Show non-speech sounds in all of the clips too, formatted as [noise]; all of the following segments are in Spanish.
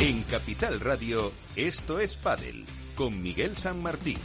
En Capital Radio, esto es Padel, con Miguel San Martín.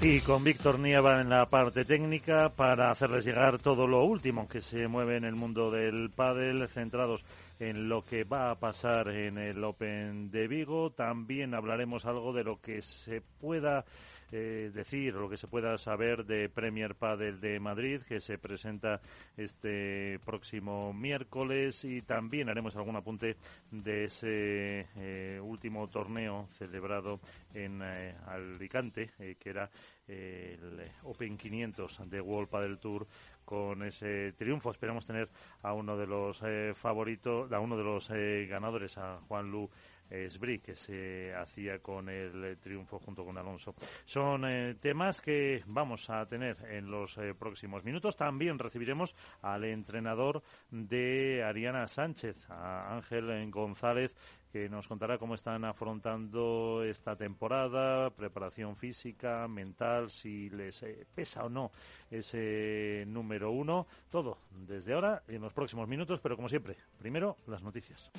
Y con Víctor Nieva en la parte técnica para hacerles llegar todo lo último que se mueve en el mundo del pádel, centrados en lo que va a pasar en el Open de Vigo. También hablaremos algo de lo que se pueda eh, decir, lo que se pueda saber de Premier Padel de Madrid, que se presenta este próximo miércoles. Y también haremos algún apunte de ese eh, último torneo celebrado en eh, Alicante, que era el Open 500 de World Padel Tour con ese triunfo. Esperamos tener a uno de los eh, favoritos, a uno de los eh, ganadores, a Juan Lu Que se hacía con el triunfo junto con Alonso. Son eh, temas que vamos a tener en los próximos minutos. También recibiremos al entrenador de Ariana Sánchez, a Ángel González, que nos contará cómo están afrontando esta temporada, preparación física, mental, si les eh, pesa o no ese número uno. Todo desde ahora y en los próximos minutos, pero como siempre, primero las noticias.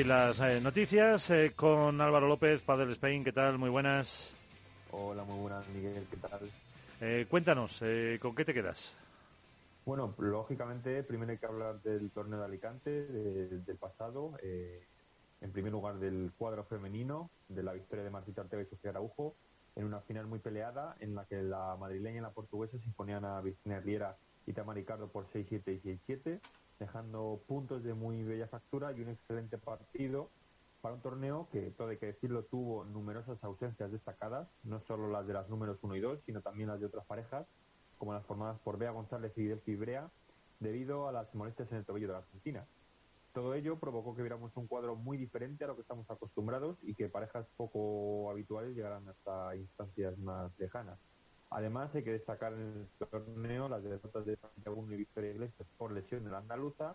Hoy las eh, noticias eh, con Álvaro López, Padre Spain. ¿Qué tal? Muy buenas. Hola, muy buenas, Miguel. ¿Qué tal? Eh, cuéntanos, ¿con qué te quedas? Bueno, lógicamente, primero hay que hablar del torneo de Alicante, del pasado. en primer lugar, del cuadro femenino, de la victoria de Martita Ortega y Sofía Araujo, en una final muy peleada, en la que la madrileña y la portuguesa se imponían a Virginia Riera y Tamaricardo por 6-7 y 6-7 dejando puntos de muy bella factura y un excelente partido para un torneo que, todo hay que decirlo, tuvo numerosas ausencias destacadas, no solo las de las números 1 y 2, sino también las de otras parejas, como las formadas por Bea González y Delphi Brea, debido a las molestias en el tobillo de la Argentina. Todo ello provocó que viéramos un cuadro muy diferente a lo que estamos acostumbrados y que parejas poco habituales llegaran hasta instancias más lejanas. Además, hay que destacar en el torneo las derrotas de Santiago y Victoria Iglesias por lesión de la andaluza,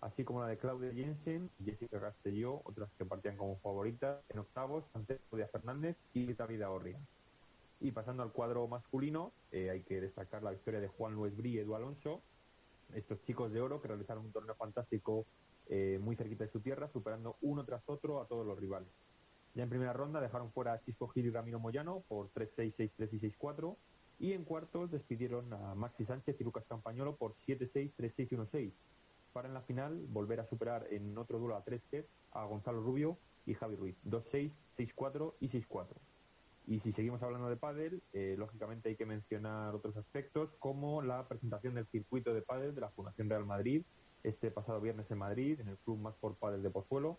así como la de Claudia Jensen y Jessica Castelló, otras que partían como favoritas en octavos ante Claudia Fernández y David Orria. Y pasando al cuadro masculino, eh, hay que destacar la victoria de Juan Luis Brí y Edu Alonso, estos chicos de oro que realizaron un torneo fantástico eh, muy cerquita de su tierra, superando uno tras otro a todos los rivales. Ya en primera ronda dejaron fuera a Chisco Gil y Ramiro Moyano por 3-6, 6-3 y 6-4. Y en cuartos despidieron a Maxi Sánchez y Lucas Campañolo por 7-6, 3-6 y 1-6. Para en la final volver a superar en otro duelo a 3 sets a Gonzalo Rubio y Javi Ruiz. 2-6, 6-4 y 6-4. Y si seguimos hablando de pádel, eh, lógicamente hay que mencionar otros aspectos como la presentación del circuito de pádel de la Fundación Real Madrid este pasado viernes en Madrid, en el Club Más por Pádel de Pozuelo,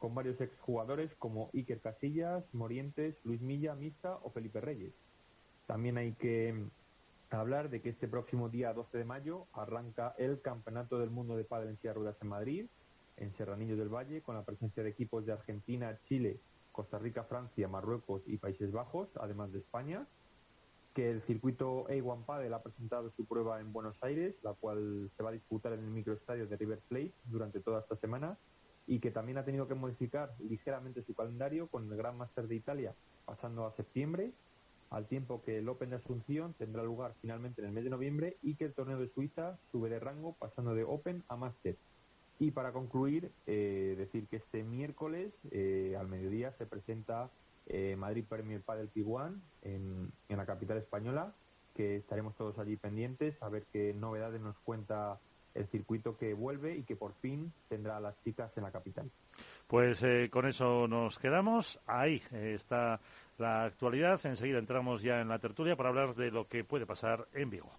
con varios exjugadores como Iker Casillas, Morientes, Luis Milla, Mista o Felipe Reyes. También hay que mm, hablar de que este próximo día 12 de mayo arranca el Campeonato del Mundo de Padel en Silla en Madrid, en Serranillo del Valle, con la presencia de equipos de Argentina, Chile, Costa Rica, Francia, Marruecos y Países Bajos, además de España. Que el circuito A1 Padel ha presentado su prueba en Buenos Aires, la cual se va a disputar en el microestadio de River Plate durante toda esta semana y que también ha tenido que modificar ligeramente su calendario con el Gran Master de Italia pasando a septiembre al tiempo que el Open de Asunción tendrá lugar finalmente en el mes de noviembre y que el torneo de Suiza sube de rango pasando de Open a Master. Y para concluir, eh, decir que este miércoles eh, al mediodía se presenta eh, Madrid Premier Padel P1 en, en la capital española, que estaremos todos allí pendientes a ver qué novedades nos cuenta el circuito que vuelve y que por fin tendrá a las chicas en la capital. Pues con eso nos quedamos. Ahí está la actualidad. Enseguida entramos ya en la tertulia para hablar de lo que puede pasar en Vigo.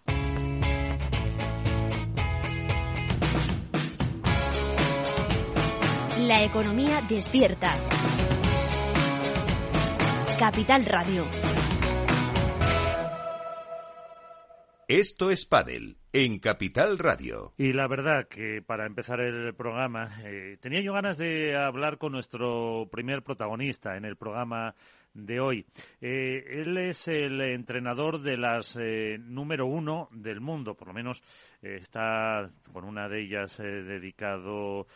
La economía despierta. Capital Radio. Esto es Padel en Capital Radio. Y la verdad que para empezar el programa, eh, tenía yo ganas de hablar con nuestro primer protagonista en el programa de hoy. Eh, él es el entrenador de las eh, número uno del mundo, por lo menos eh, está con una de ellas dedicado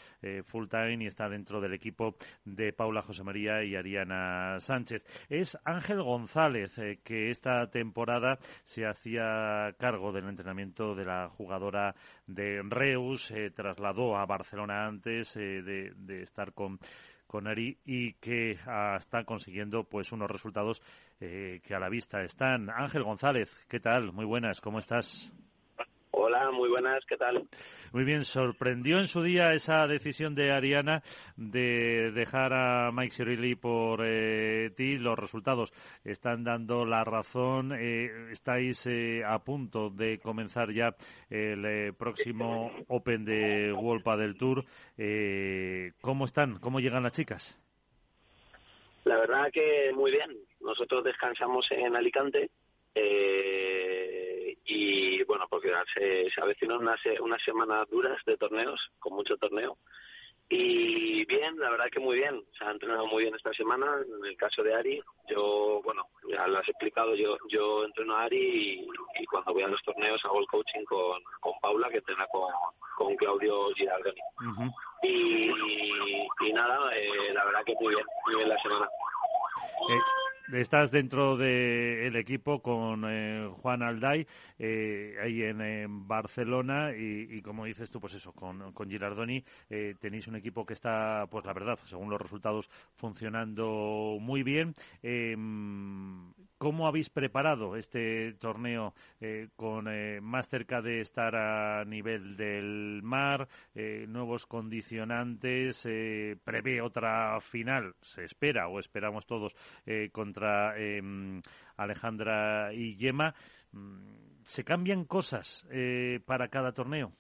full time y está dentro del equipo de Paula José María y Ariana Sánchez. Es Ángel González, que esta temporada se hacía cargo del entrenamiento de la jugadora de Reus, se trasladó a Barcelona antes de estar con con Ari y que ah, consiguiendo pues unos resultados eh, que a la vista están. Ángel González, ¿qué tal? Muy buenas, ¿cómo estás? Hola, muy buenas, ¿qué tal? Muy bien, sorprendió en su día esa decisión de Ariana de dejar a Mike Cirilli por eh, ti. Los resultados están dando la razón. Eh, estáis eh, a punto de comenzar ya el próximo Open de World del Tour. ¿Cómo están? ¿Cómo llegan las chicas? La verdad que muy bien. Nosotros descansamos en Alicante. Eh, y bueno, porque se, se avecinan unas, unas semanas duras de torneos, con mucho torneo. Y bien, la verdad que muy bien. Se ha entrenado muy bien esta semana. En el caso de Ari, yo, bueno, ya lo has explicado, yo yo entreno a Ari y, cuando voy a los torneos hago el coaching con, con Paula, que entrena con, con Claudio Girardoni. y, y, nada, eh, la verdad que muy bien, muy bien la semana. Eh, Estás dentro del equipo con eh, Juan Alday, eh, ahí en, Barcelona, y, como dices tú, pues eso, con, con Girardoni eh, tenéis un equipo que está, pues la verdad, según los resultados, funcionando muy bien. ¿Cómo habéis preparado este torneo eh, con eh, más cerca de estar a nivel del mar, eh, nuevos condicionantes, prevé otra final, se espera o esperamos todos contra em, Alejandra y Yema? Mm, ¿Se cambian cosas para cada torneo?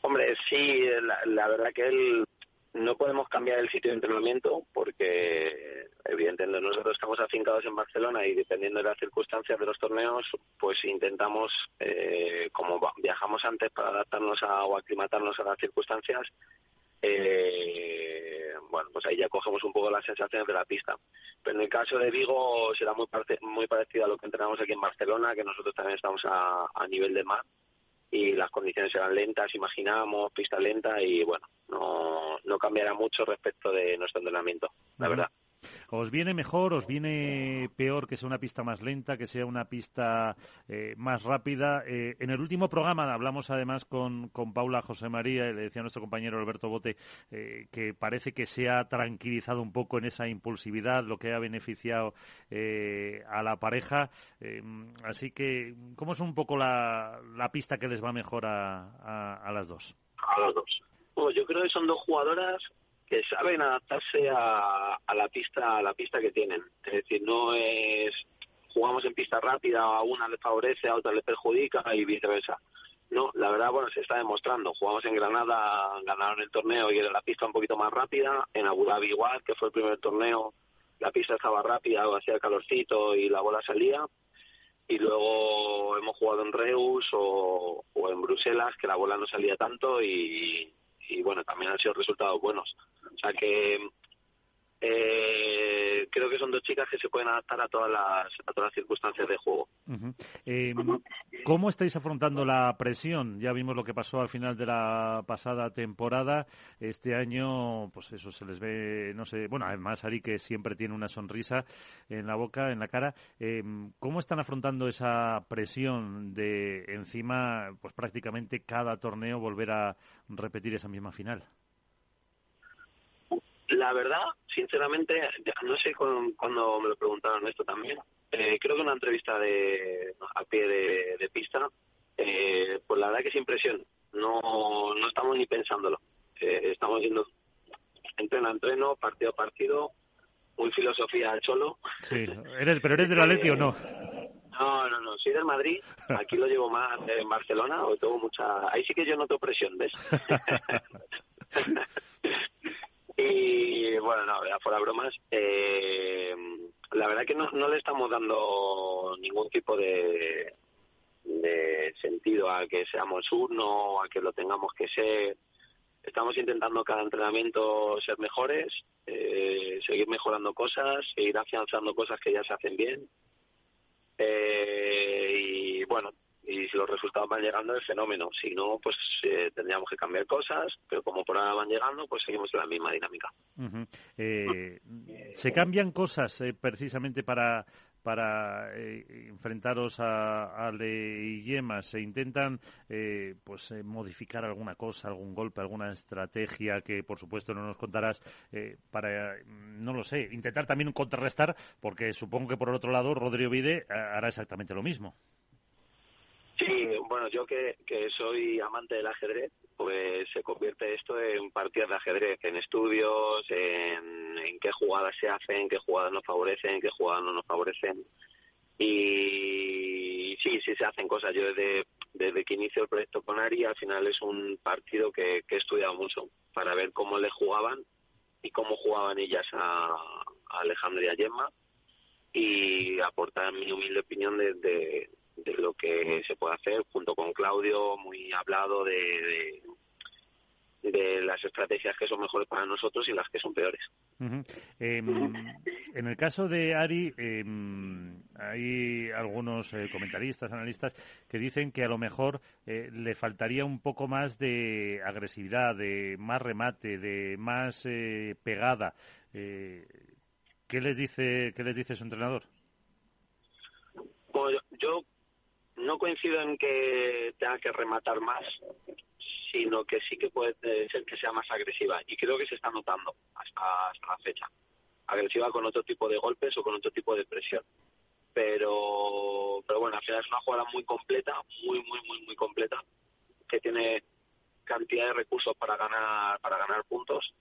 Hombre, sí, la, la verdad que él no podemos cambiar el sitio de entrenamiento porque, evidentemente, nosotros estamos afincados en Barcelona y dependiendo de las circunstancias de los torneos, pues intentamos, eh, como viajamos antes para adaptarnos a, o aclimatarnos a las circunstancias, eh, bueno, pues ahí ya cogemos un poco las sensaciones de la pista. Pero en el caso de Vigo será muy, muy parecido a lo que entrenamos aquí en Barcelona, que nosotros también estamos a, a nivel de mar y las condiciones eran lentas, imaginábamos, pista lenta y bueno, no, no cambiará mucho respecto de nuestro entrenamiento, la verdad. ¿Os viene mejor, os viene peor que sea una pista más lenta, que sea una pista eh, más rápida? Eh, en el último programa hablamos además con, con Paula José María, y le decía nuestro compañero Alberto Bote, eh, que parece que se ha tranquilizado un poco en esa impulsividad, lo que ha beneficiado a la pareja. así que, ¿cómo es un poco la, la pista que les va mejor a, a, las dos? A las dos. yo creo que son dos jugadoras que saben adaptarse a, a, la pista a la pista que tienen. Es decir, no es jugamos en pista rápida, a una le favorece, a otra le perjudica y viceversa. No, la verdad, bueno, se está demostrando. Jugamos en Granada, ganaron el torneo y era la pista un poquito más rápida. En Abu Dhabi igual, que fue el primer torneo, la pista estaba rápida, hacía calorcito y la bola salía. Y luego hemos jugado en Reus o, o en Bruselas, que la bola no salía tanto y, y bueno, también han sido resultados buenos. O sea que eh, creo que son dos chicas que se pueden adaptar a todas las, a todas las circunstancias de juego. Eh, ¿Cómo estáis afrontando la presión? Ya vimos lo que pasó al final de la pasada temporada. Este año, pues eso se les ve, no sé, bueno, además Ari que siempre tiene una sonrisa en la boca, en la cara. Eh, ¿Cómo están afrontando esa presión de encima, pues prácticamente cada torneo volver a repetir esa misma final? La verdad, sinceramente, no sé cuando me lo preguntaron esto también. Eh, creo que una entrevista de a pie de, pista, eh, pues la verdad que es impresión. No, no estamos ni pensándolo. Eh, estamos yendo entreno a entreno, partido a partido, muy filosofía al solo. Sí, eres, pero eres del Atleti o no? No, no, no, soy del Madrid. Aquí lo llevo más en Barcelona, o tengo mucha. Ahí sí que yo noto presión, ¿ves? [laughs] Y bueno, no, fuera bromas, eh, la verdad que no, no le estamos dando ningún tipo de, de sentido a que seamos uno, a que lo tengamos que ser. Estamos intentando cada entrenamiento ser mejores, eh, seguir mejorando cosas, seguir afianzando cosas que ya se hacen bien. Eh, y bueno, y si los resultados van llegando es fenómeno. Si no, pues eh, tendríamos que cambiar cosas, pero como por ahora van llegando, pues seguimos en la misma dinámica. eh, ¿Se cambian cosas eh, precisamente para para eh, enfrentaros a, a Le Yemas? ¿Se intentan eh, pues modificar alguna cosa, algún golpe, alguna estrategia que por supuesto no nos contarás para, no lo sé, intentar también contrarrestar? Porque supongo que por el otro lado Rodrigo Vide hará exactamente lo mismo. Sí, bueno, yo que, soy amante del ajedrez, pues se convierte esto en partidas de ajedrez, en estudios, en, en qué jugadas se hacen, qué jugadas nos favorecen, qué jugadas no nos favorecen. Y sí, sí se hacen cosas. Yo desde, desde que inicio el proyecto con Ari, al final es un partido que, que he estudiado mucho para ver cómo le jugaban y cómo jugaban ellas a, a Alejandra y a Gemma y aportar mi humilde opinión de, de, de lo que se puede hacer junto con Claudio, muy hablado de, de, de las estrategias que son mejores para nosotros y las que son peores. Eh, en el caso de Ari, eh, hay algunos eh, comentaristas, analistas, que dicen que a lo mejor eh, le faltaría un poco más de agresividad, de más remate, de más eh, pegada. Eh, ¿Qué les dice, qué les dice su entrenador? Yo, yo no coincido en que tenga que rematar más, sino que sí que puede ser que sea más agresiva. Y creo que se está notando hasta, hasta la fecha. Agresiva con otro tipo de golpes o con otro tipo de presión. Pero, pero bueno, al final es una jugada muy completa, muy, muy, muy, muy completa, que tiene cantidad de recursos para ganar, para ganar puntos.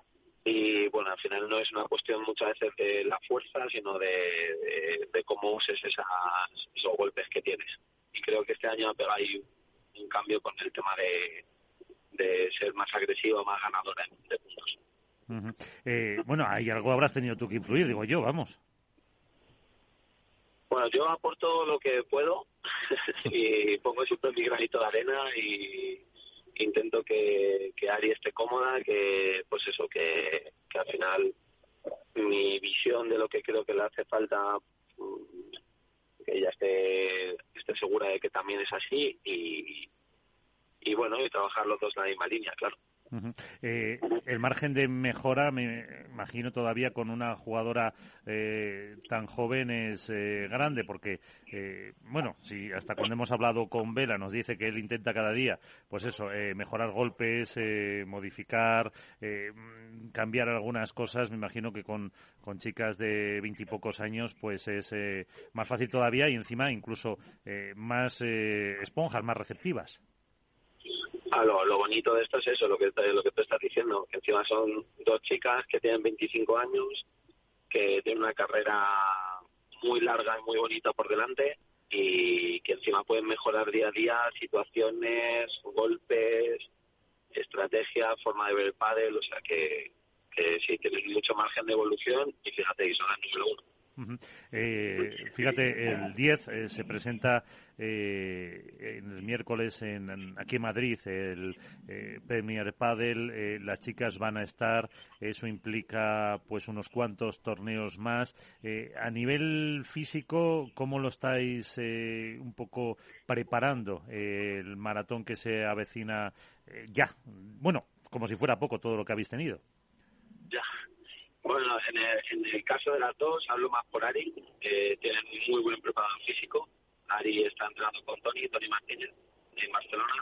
Y bueno, al final no es una cuestión muchas veces de la fuerza, sino de, de, cómo uses esas, esos golpes que tienes y creo que este año ha pegado ahí un cambio con el tema de, de ser más agresivo, más ganadora de puntos. Eh, bueno, ahí algo habrás tenido tú que influir, digo yo, vamos. Bueno, yo aporto lo que puedo [laughs] y pongo siempre mi granito de arena y intento que, que Ari esté cómoda, que pues eso, que, que al final mi visión de lo que creo que le hace falta mm, que ella esté, esté segura de que también es así y, y bueno, y trabajar los dos en la misma línea, claro. Eh, el margen de mejora, me imagino todavía con una jugadora eh, tan joven es eh, grande, porque, eh, bueno, si hasta cuando hemos hablado con Vela nos dice que él intenta cada día, pues eso, eh, mejorar golpes, modificar, cambiar algunas cosas, me imagino que con, con chicas de veintipocos años, pues es más fácil todavía y encima incluso más esponjas, más receptivas. Ah, lo, bonito de esto es eso, lo que, lo que tú estás diciendo, que encima son dos chicas que tienen 25 años, que tienen una carrera muy larga y muy bonita por delante y que encima pueden mejorar día a día situaciones, golpes, estrategia, forma de ver el pádel, o sea que, que sí, tienen mucho margen de evolución y fíjate que son las número uno. Eh, fíjate, el 10 eh, se presenta eh, el miércoles en, aquí en Madrid el eh, Premier Padel. eh, las chicas van a estar. Eso implica pues unos cuantos torneos más. Eh, a nivel físico, ¿cómo lo estáis eh, un poco preparando el maratón que se avecina ya? Bueno, como si fuera poco todo lo que habéis tenido. Ya. Bueno, en el, en el caso de las dos, hablo más por Ari, tienen muy buen preparado físico. Ari está entrenando con Tony, Tony Martínez, en Barcelona,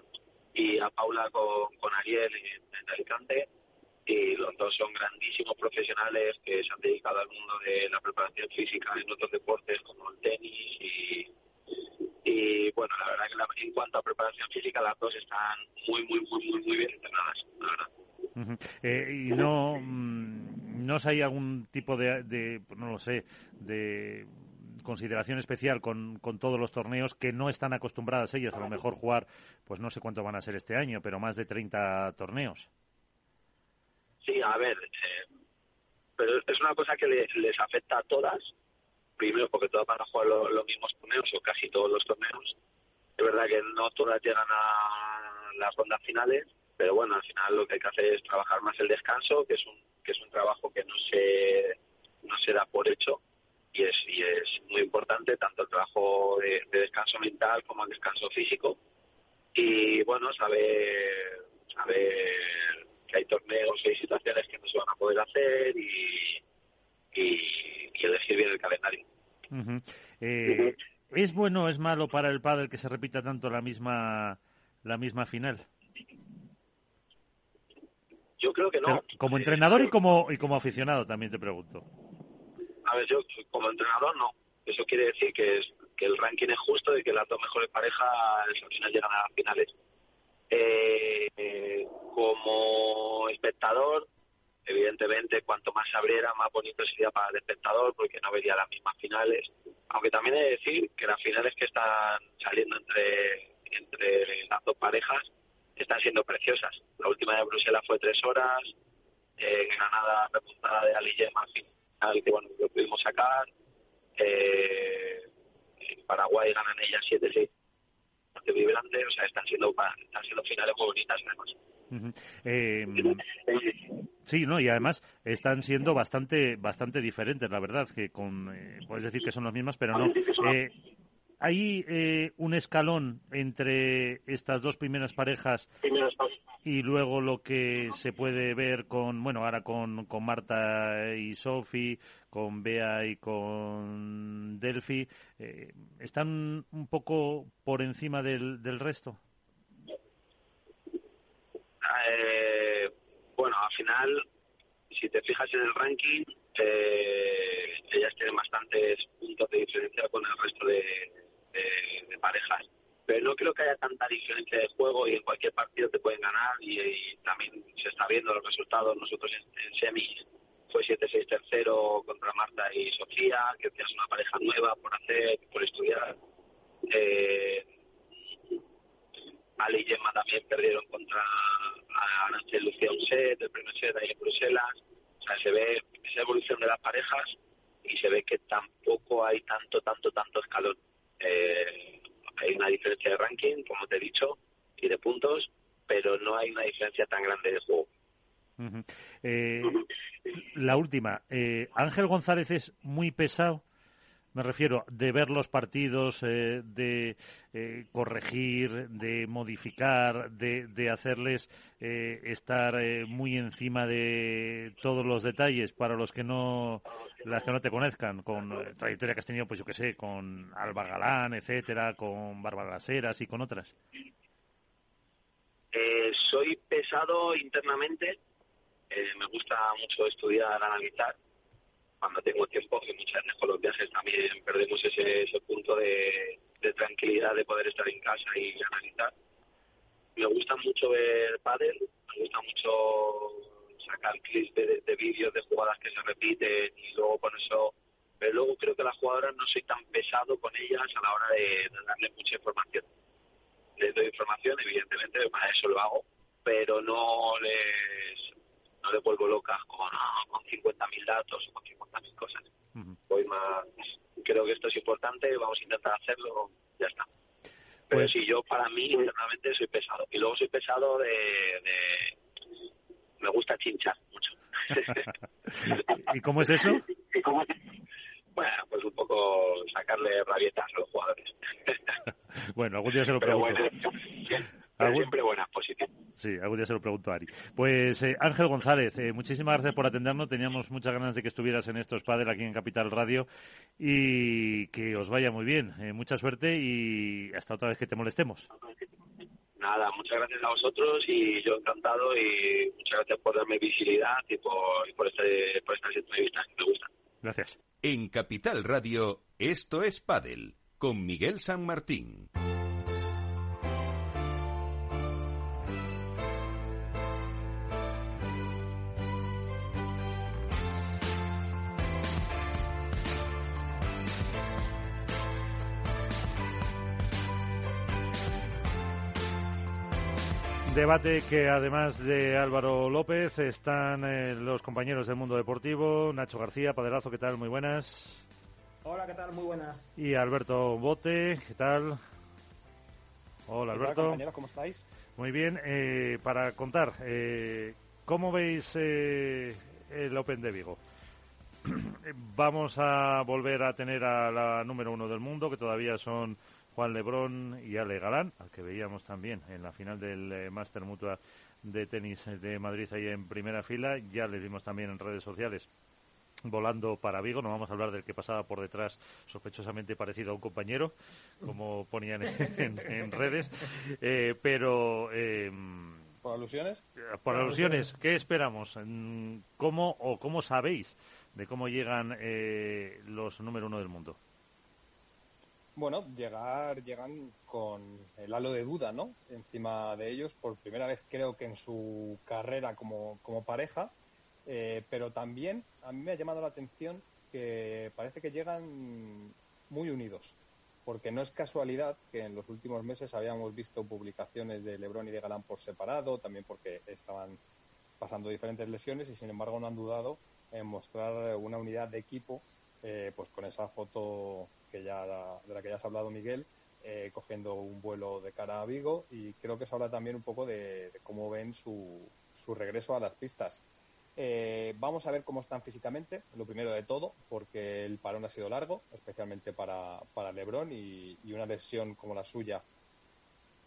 y a Paula con, con Ariel en, en Alicante. Y los dos son grandísimos profesionales que se han dedicado al mundo de la preparación física en otros deportes como el tenis y, y bueno, la verdad que la- en cuanto a preparación física las dos están muy, muy, muy, muy, muy bien entrenadas, la verdad. Eh, y no, mm, no sé, hay algún tipo de, de, no lo sé, de consideración especial con, con todos los torneos que no están acostumbradas ellas a lo mejor jugar, pues no sé cuánto van a ser este año, pero más de 30 torneos. Sí, a ver, eh, pero es una cosa que le- les afecta a todas. Primero, porque todas van a jugar lo- los mismos torneos o casi todos los torneos. Es verdad que no todas llegan a las rondas finales, pero bueno, al final lo que hay que hacer es trabajar más el descanso, que es un, que es un trabajo que no se, no se da por hecho y es, y es muy importante tanto el trabajo de, descanso mental como el descanso físico. Y bueno, saber, saber que hay torneos y hay situaciones que no se van a poder hacer y, y, elegir bien el calendario. Eh, ¿Es bueno o es malo para el pádel que se repita tanto la misma la misma final? Yo creo que no. como entrenador y como y como aficionado también te pregunto. A ver, yo como entrenador no. Eso quiere decir que, es, que el ranking es justo y que las dos mejores parejas al final llegan a las finales. Eh, como espectador, evidentemente, cuanto más se abriera, más bonito sería para el espectador, porque no vería las mismas finales. Aunque también he de decir que las finales que están saliendo entre, entre las dos parejas están siendo preciosas. La última de Bruselas fue tres horas, en Granada repuntada de Ali al que bueno, lo pudimos sacar. Eh, en Paraguay ganan ellas 7-6 vibrante, o sea, están siendo, están siendo finales muy bonitas además. Eh, [laughs] sí, no, y además están siendo bastante bastante diferentes, la verdad, que con eh, puedes decir que son las mismas, pero no. Eh, hay eh, un escalón entre estas dos primeras parejas y luego lo que se puede ver con, bueno, ahora con, con Marta y Sofi, con Bea y con Delphi, eh, ¿están un poco por encima del, del resto? Eh, bueno, al final, si te fijas en el ranking, eh, ellas tienen bastantes puntos de diferencia con el resto de, de, parejas. Pero no creo que haya tanta diferencia de juego y en cualquier partido te pueden ganar y, también se está viendo los resultados. Nosotros en, semis fue 7-6 tercero contra Marta y Sofía, que es una pareja nueva por hacer, por estudiar. Eh, Ali y Gemma también perdieron contra Arancha y Lucía un set, el primer set ahí en Bruselas. O sea, se ve esa evolución de las parejas y se ve que tampoco hay tanto, tanto, tanto escalón. Eh, hay una diferencia de ranking, como te he dicho, y de puntos, pero no hay una diferencia tan grande de juego. Eh, la última, eh, Ángel González es muy pesado me refiero de ver los partidos, eh, de eh, corregir, de modificar, de, hacerles eh, estar muy encima de todos los detalles para los que no las que no te conozcan con trayectoria que has tenido, pues yo que sé, con Alba Galán, etcétera, con Bárbara Las y con otras. soy pesado internamente. me gusta mucho estudiar, analizar cuando tengo tiempo, que muchas veces con los viajes también perdemos ese, ese punto de, tranquilidad de poder estar en casa y analizar. Me gusta mucho ver pádel, me gusta mucho sacar clips de, vídeos de jugadas que se repiten y luego con eso pero luego creo que las jugadoras no soy tan pesado con ellas a la hora de, darle mucha información. Les doy información, evidentemente, para eso lo hago, pero no les no le vuelvo loca con, con 50.000 datos o con 50.000 cosas. Voy más, creo que esto es importante, vamos a intentar hacerlo, ya está. Pero pues, si yo para mí internamente soy pesado. Y luego soy pesado de, me gusta chinchar mucho. [laughs] ¿Y cómo es eso? [laughs] Bueno, pues un poco sacarle rabietas a los jugadores. [laughs] bueno, algún día se lo pregunto. Siempre buenas posiciones. Sí, algún día se lo pregunto a Ari. Pues eh, Ángel González, eh, muchísimas gracias por atendernos. Teníamos muchas ganas de que estuvieras en estos padres aquí en Capital Radio y que os vaya muy bien. Eh, mucha suerte y hasta otra vez que te molestemos. Nada, muchas gracias a vosotros y yo encantado y muchas gracias por darme visibilidad y por, por, este, por estas entrevistas que me gustan. Gracias. En Capital Radio, esto es Padel, con Miguel San Martín. Debate que además de Álvaro López están eh, los compañeros del mundo deportivo, Nacho García, Paderazo, ¿qué tal? Muy buenas. Hola, ¿qué tal? Muy buenas. Y Alberto Bote, ¿qué tal? Hola, Alberto. ¿cómo estáis? Muy bien. Eh, para contar, eh, ¿cómo veis eh, el Open de Vigo? [clears throat] Vamos a volver a tener a la número uno del mundo, que todavía son Juan Lebrón y Ale Galán, al que veíamos también en la final del eh, Master Mutua de tenis de Madrid ahí en primera fila. Ya le dimos también en redes sociales volando para Vigo. No vamos a hablar del que pasaba por detrás, sospechosamente parecido a un compañero, como ponían en, [laughs] redes. Eh, pero. Eh, ¿Por alusiones? Por alusiones, ¿qué esperamos? ¿Cómo o cómo sabéis de cómo llegan eh, los número uno del mundo? Bueno, llegar, llegan con el halo de duda, ¿no? Encima de ellos, por primera vez creo que en su carrera como, como pareja, eh, pero también a mí me ha llamado la atención que parece que llegan muy unidos, porque no es casualidad que en los últimos meses habíamos visto publicaciones de Lebron y de Galán por separado, también porque estaban pasando diferentes lesiones y sin embargo no han dudado en mostrar una unidad de equipo, eh, pues con esa foto de la que ya has hablado Miguel, eh, cogiendo un vuelo de cara a Vigo y creo que se habla también un poco de, cómo ven su, su, regreso a las pistas. Eh, vamos a ver cómo están físicamente, lo primero de todo, porque el parón ha sido largo, especialmente para, para Lebron y, y una lesión como la suya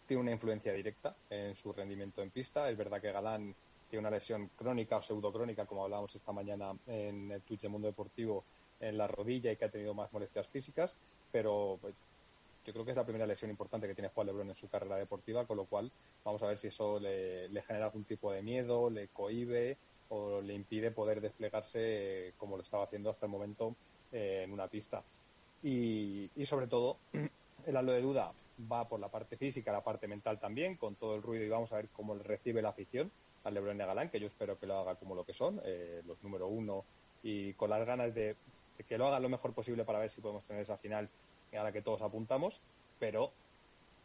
tiene una influencia directa en su rendimiento en pista. Es verdad que Galán tiene una lesión crónica o pseudocrónica, como hablábamos esta mañana en el Twitch de Mundo Deportivo, en la rodilla y que ha tenido más molestias físicas, pero pues, yo creo que es la primera lesión importante que tiene Juan Lebrón en su carrera deportiva, con lo cual vamos a ver si eso le, genera algún tipo de miedo, le cohibe o le impide poder desplegarse eh, como lo estaba haciendo hasta el momento eh, en una pista. Y, y sobre todo, [clears throat] el halo de duda va por la parte física, la parte mental también, con todo el ruido y vamos a ver cómo le recibe la afición al Lebron y a Galán, que yo espero que lo haga como lo que son, eh, los número uno y con las ganas de que lo haga lo mejor posible para ver si podemos tener esa final a la que todos apuntamos, pero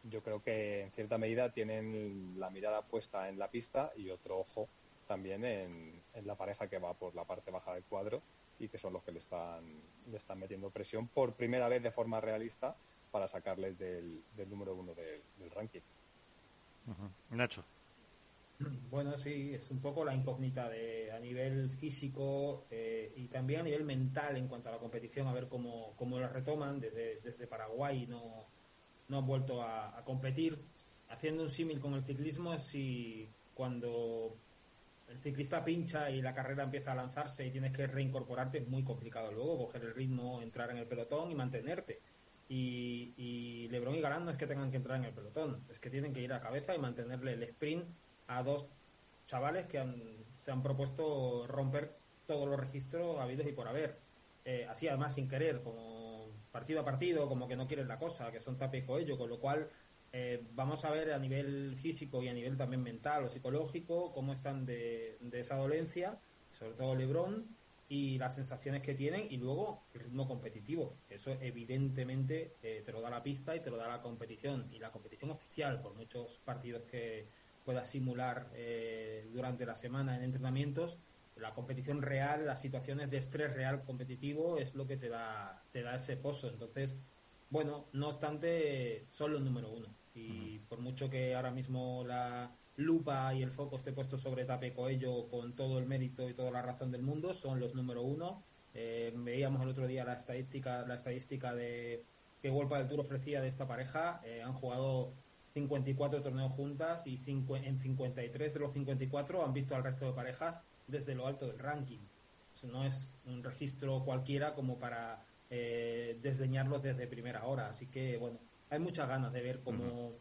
yo creo que en cierta medida tienen la mirada puesta en la pista y otro ojo también en, la pareja que va por la parte baja del cuadro y que son los que le están, le están metiendo presión por primera vez de forma realista para sacarles del, número uno del, ranking. Nacho. [clears throat] Bueno, sí, es un poco la incógnita de a nivel físico eh, y también a nivel mental en cuanto a la competición, a ver cómo, cómo la retoman. Desde, desde Paraguay no, no han vuelto a, competir. Haciendo un símil con el ciclismo, es si cuando el ciclista pincha y la carrera empieza a lanzarse y tienes que reincorporarte, es muy complicado luego coger el ritmo, entrar en el pelotón y mantenerte. Y, y Lebron y Galán no es que tengan que entrar en el pelotón, es que tienen que ir a cabeza y mantenerle el sprint a dos chavales que se han propuesto romper todos los registros habidos y por haber. Eh, así además sin querer, como partido a partido, como que no quieren la cosa, que son tape y coello, con lo cual eh, vamos a ver a nivel físico y a nivel también mental o psicológico cómo están de, esa dolencia, sobre todo Lebron, y las sensaciones que tienen y luego el ritmo competitivo. Eso evidentemente eh, te lo da la pista y te lo da la competición y la competición oficial por muchos partidos que, pueda simular eh, durante la semana en entrenamientos. La competición real, las situaciones de estrés real competitivo es lo que te da, te da ese pozo. Entonces, bueno, no obstante, son los número uno. Y por mucho que ahora mismo la lupa y el foco esté puesto sobre Tape Coello con todo el mérito y toda la razón del mundo, son los número uno. Eh, veíamos el otro día la estadística, la estadística de que World del Tour ofrecía de esta pareja. Eh, han jugado 54 torneos juntas y en 53 de los 54 han visto al resto de parejas desde lo alto del ranking. no es un registro cualquiera como para eh, desdeñarlo desde primera hora. Así que, bueno, hay muchas ganas de ver cómo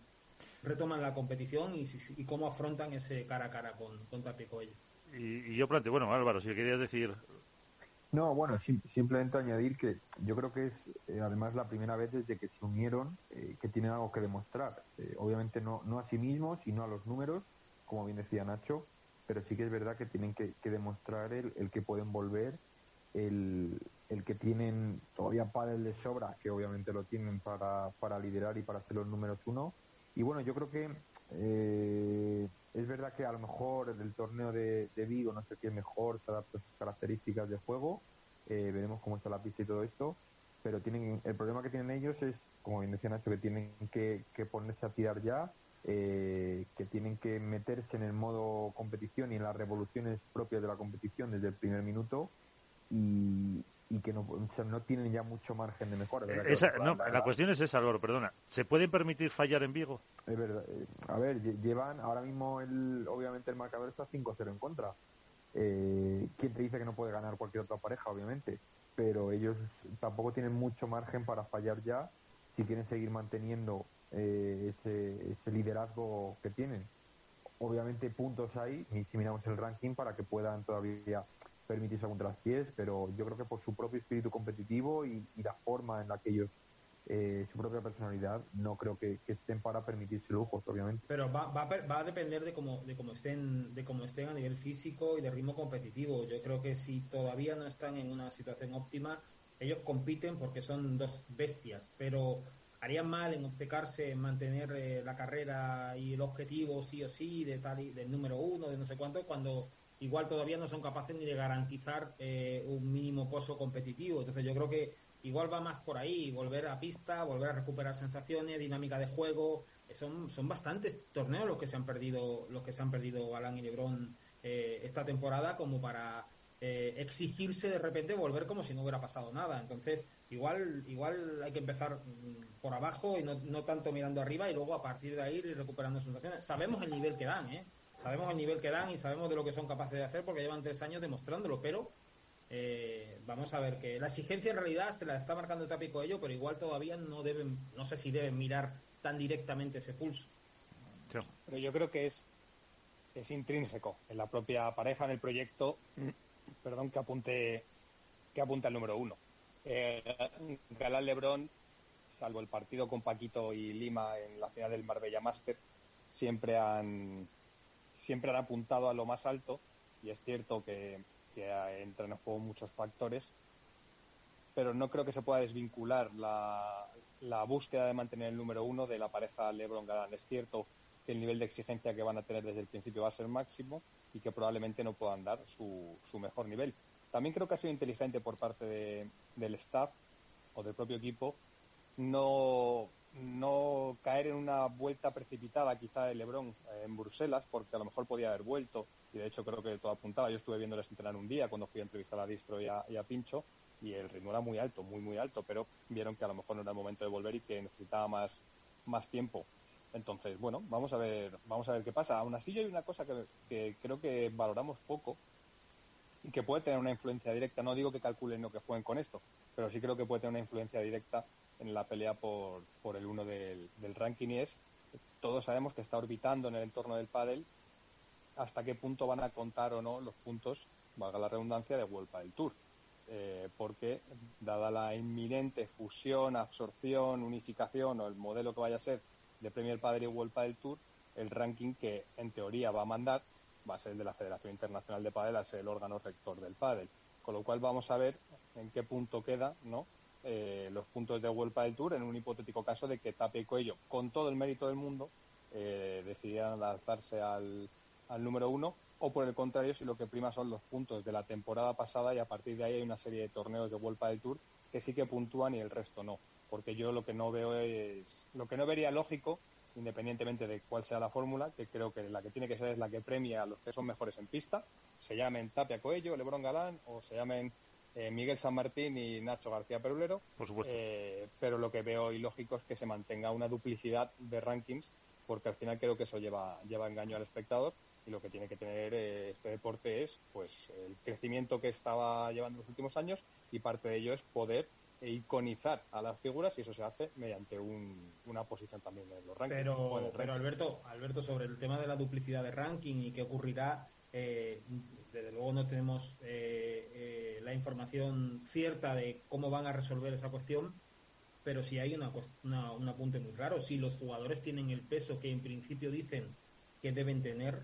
retoman la competición y, cómo afrontan ese cara a cara con, con. Y, y yo planteo, bueno, Álvaro, si querías decir no, bueno, simplemente añadir que yo creo que es eh, además la primera vez desde que se unieron eh, que tienen algo que demostrar. Eh, obviamente no, no a sí mismos, sino a los números, como bien decía Nacho, pero sí que es verdad que tienen que, demostrar el, el, que pueden volver, el, el que tienen todavía pádel de sobra, que obviamente lo tienen para, para liderar y para ser los números uno. Y bueno, yo creo que es verdad que a lo mejor el torneo de, Vigo no sé qué mejor, se adapta a sus características de juego, eh, veremos cómo está la pista y todo esto, pero tienen el problema que tienen ellos es como bien decía Nacho, que tienen que, que ponerse a tirar ya, eh, que tienen que meterse en el modo competición y en las revoluciones propias de la competición desde el primer minuto y que no, o sea, no tienen ya mucho margen de mejora. ¿verdad? Esa- Que no, la cuestión es esa, Álvaro, perdona. ¿Se pueden permitir fallar en Vigo? Es verdad. eh, A ver, lle- llevan ahora mismo, el, obviamente el marcador está 5-0 en contra. Eh, ¿Quién te dice que no puede ganar cualquier otra pareja, obviamente? Pero ellos tampoco tienen mucho margen para fallar ya si quieren seguir manteniendo eh, ese, ese liderazgo que tienen. Obviamente puntos hay, y si miramos el ranking, para que puedan todavía permitirse contra las pies, pero yo creo que por su propio espíritu competitivo y, y la forma en la que ellos eh, su propia personalidad, no creo que, estén para permitirse lujos, obviamente. Pero va, va, a va a depender de cómo, de cómo estén, de cómo estén a nivel físico y de ritmo competitivo. Yo creo que si todavía no están en una situación óptima, ellos compiten porque son dos bestias, pero harían mal en obcecarse en mantener eh, la carrera y el objetivo sí o sí de tal y del número uno, de no sé cuánto, cuando igual todavía no son capaces ni de garantizar eh, un mínimo pozo competitivo. Entonces yo creo que igual va más por ahí, volver a pista, volver a recuperar sensaciones, dinámica de juego. Eh, Son, son bastantes torneos los que se han perdido, los que se han perdido Galán y Lebron eh, esta temporada como para eh, exigirse de repente volver como si no hubiera pasado nada. Entonces, igual, igual hay que empezar mm, por abajo y no, no tanto mirando arriba y luego a partir de ahí ir recuperando sensaciones. Sabemos el nivel que dan, ¿eh? Sabemos el nivel que dan y sabemos de lo que son capaces de hacer porque llevan tres años demostrándolo, pero eh, vamos a ver que la exigencia en realidad se la está marcando Tapi Coello, pero igual todavía no deben, no sé si deben mirar tan directamente ese pulso. Pero yo creo que es, es intrínseco en la propia pareja, en el proyecto, perdón, que apunte, que apunta el número uno. Eh, Galán Lebrón, salvo el partido con Paquito y Lima en la final del Marbella Master, siempre han, siempre han apuntado a lo más alto y es cierto que, entran en juego muchos factores, pero no creo que se pueda desvincular la, la búsqueda de mantener el número uno de la pareja Lebron-Galán. Es cierto que el nivel de exigencia que van a tener desde el principio va a ser máximo y que probablemente no puedan dar su, su mejor nivel. También creo que ha sido inteligente por parte de- del staff o del propio equipo no, no caer en una vuelta precipitada quizá de Lebron eh, en Bruselas, porque a lo mejor podía haber vuelto, y de hecho creo que todo apuntaba. Yo estuve viéndoles entrenar un día cuando fui a entrevistar a Distro y a, y a Pincho, y el ritmo era muy alto, muy, muy alto, pero vieron que a lo mejor no era el momento de volver y que necesitaba más, más tiempo. Entonces, bueno, vamos a ver, vamos a ver qué pasa. Aún así, hay una cosa que, que creo que valoramos poco y que puede tener una influencia directa. No digo que calculen o que jueguen con esto, pero sí creo que puede tener una influencia directa en la pelea por, el uno del, del ranking y es, todos sabemos que está orbitando en el entorno del pádel hasta qué punto van a contar o no los puntos, valga la redundancia, de World Padel Tour. Eh, porque, dada la inminente fusión, absorción, unificación o el modelo que vaya a ser de Premier Padel y World Padel Tour, el ranking que en teoría va a mandar va a ser el de la Federación Internacional de Padel, ser el órgano rector del pádel. Con lo cual vamos a ver en qué punto queda ¿no? Eh, los puntos de World Padel Tour en un hipotético caso de que Tape y Cuello, con todo el mérito del mundo, eh, decidieran lanzarse al, al número uno o por el contrario si lo que prima son los puntos de la temporada pasada y a partir de ahí hay una serie de torneos de World Padel Tour que sí que puntúan y el resto no. Porque yo lo que no veo es lo que no vería lógico independientemente de cuál sea la fórmula que creo que la que tiene que ser es la que premia a los que son mejores en pista se llamen Tapia Coello, Lebron Galán o se llamen eh, Miguel San Martín y Nacho García Perulero Por supuesto. eh, pero lo que veo ilógico es que se mantenga una duplicidad de rankings porque al final creo que eso lleva, lleva engaño al espectador y lo que tiene que tener eh, este deporte es pues el crecimiento que estaba llevando en los últimos años y parte de ello es poder iconizar a las figuras y eso se hace mediante un- una posición también en los rankings. Pero. Alberto, Alberto, sobre el tema de la duplicidad de ranking y qué ocurrirá, eh, desde luego no tenemos eh, eh, la información cierta de cómo van a resolver esa cuestión, pero sí hay una, una- un apunte muy claro. Si los jugadores tienen el peso que en principio dicen que deben tener,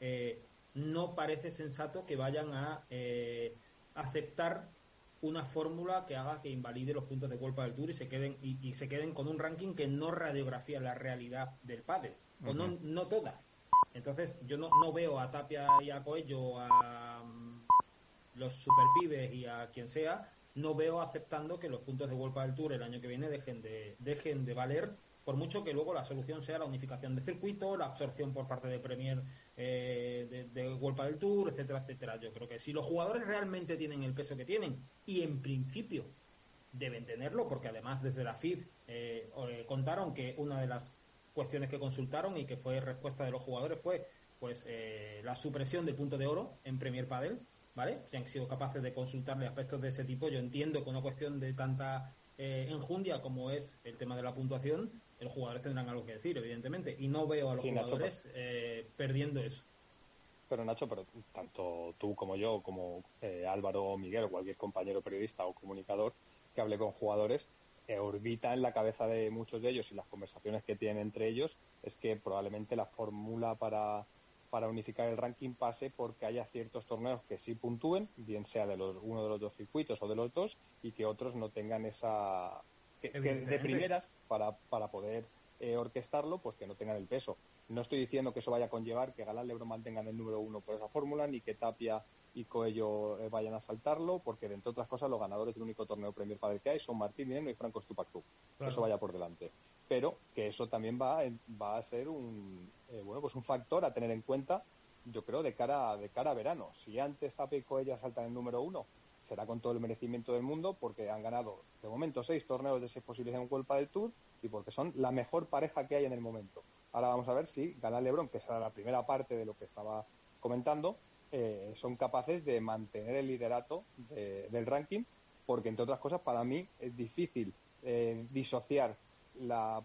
eh, no parece sensato que vayan a aceptar una fórmula que haga que invalide los puntos de golpe del Tour y se queden y, y se queden con un ranking que no radiografía la realidad del pádel. O no no toda entonces yo no, no veo a Tapia y a Coello a, los superpibes y a quien sea, no veo aceptando que los puntos de World del Tour el año que viene dejen de, dejen de valer, por mucho que luego la solución sea la unificación de circuito, la absorción por parte de Premier eh, de, de del Tour, etcétera, etcétera. Yo creo que si los jugadores realmente tienen el peso que tienen, y en principio deben tenerlo, porque además desde la FIB eh, eh, contaron que una de las cuestiones que consultaron y que fue respuesta de los jugadores fue pues eh, la supresión del punto de oro en Premier Padel, ¿vale? Si han sido capaces de consultarle aspectos de ese tipo, yo entiendo que una cuestión de tanta enjundia como es el tema de la puntuación, los jugadores tendrán algo que decir, evidentemente, y no veo a los jugadores perdiendo eso. Pero Nacho, pero tanto tú como yo, como Álvaro o Miguel o cualquier compañero periodista o comunicador, que hable con jugadores, eh, orbita en la cabeza de muchos de ellos y las conversaciones que tienen entre ellos es que probablemente la fórmula para, para unificar el ranking pase porque haya ciertos torneos que sí puntúen, bien sea de los, uno de los dos circuitos o de los dos, y que otros no tengan esa... Que, de primeras, para, para poder eh, orquestarlo, pues que no tengan el peso. No estoy diciendo que eso vaya a conllevar que Galán Lebron mantengan el número uno por esa fórmula, ni que Tapia y Coello eh, vayan a saltarlo, porque, entre otras cosas, los ganadores del único torneo Premier Padel que hay son Martín Dineno y Franco Stupactu. Eso vaya por delante. Pero que eso también va, va a ser un, eh, bueno, pues un factor a tener en cuenta, yo creo, de cara, de cara a verano. Si antes Tapia y Coello saltan el número uno, será con todo el merecimiento del mundo, porque han ganado, de momento, seis torneos de seis posibles en World del Tour y porque son la mejor pareja que hay en el momento. Ahora vamos a ver si gana Lebron, que será la primera parte de lo que estaba comentando, eh, son capaces de mantener el liderato del ranking, porque entre otras cosas para mí es difícil eh, disociar la,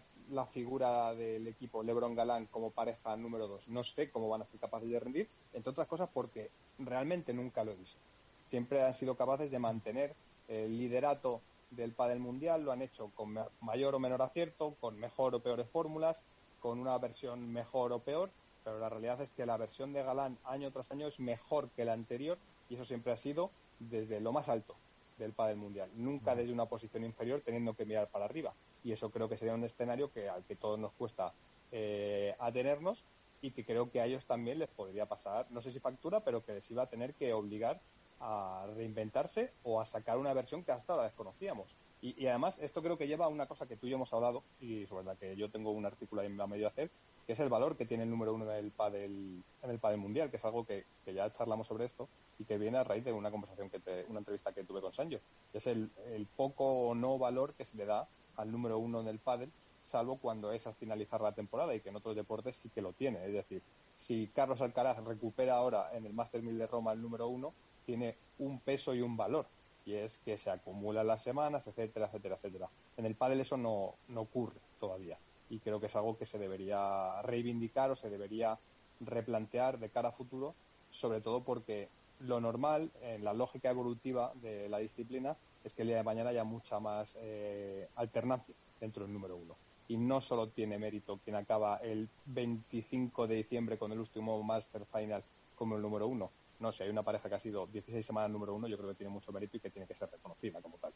figura del equipo Lebron Galán como pareja número dos. No sé cómo van a ser capaces de rendir, entre otras cosas porque realmente nunca lo he visto. Siempre han sido capaces de mantener el liderato del pádel mundial, lo han hecho con mayor o menor acierto, con mejor o peores fórmulas, con una versión mejor o peor, pero la realidad es que la versión de Galán año tras año es mejor que la anterior y eso siempre ha sido desde lo más alto del pádel mundial, nunca desde una posición inferior teniendo que mirar para arriba. Y eso creo que sería un escenario que al que todos nos cuesta eh, atenernos y que creo que a ellos también les podría pasar, no sé si factura, pero que les iba a tener que obligar a reinventarse o a sacar una versión que hasta ahora desconocíamos. Y, además, esto creo que lleva a una cosa que tú y yo hemos hablado, y sobre la que yo tengo un artículo ahí a medio hacer, que es el valor que tiene el número uno del pádel, en el pádel mundial, que es algo que, ya charlamos sobre esto y que viene a raíz de una conversación, que una entrevista que tuve con Sancho. Es el, poco o no valor que se le da al número uno del pádel, salvo cuando es al finalizar la temporada y que en otros deportes sí que lo tiene. Es decir, si Carlos Alcaraz recupera ahora en el Master 1000 de Roma el número uno, tiene un peso y un valor y es que se acumulan las semanas, etcétera, etcétera, etcétera. En el pádel eso no, no ocurre todavía y creo que es algo que se debería reivindicar o se debería replantear de cara a futuro, sobre todo porque lo normal en la lógica evolutiva de la disciplina es que el día de mañana haya mucha más eh, alternancia dentro del número uno. Y no solo tiene mérito quien acaba el 25 de diciembre con el último Master Final como el número uno, no sé, hay una pareja que ha sido 16 semanas número uno, yo creo que tiene mucho mérito y que tiene que ser reconocida como tal.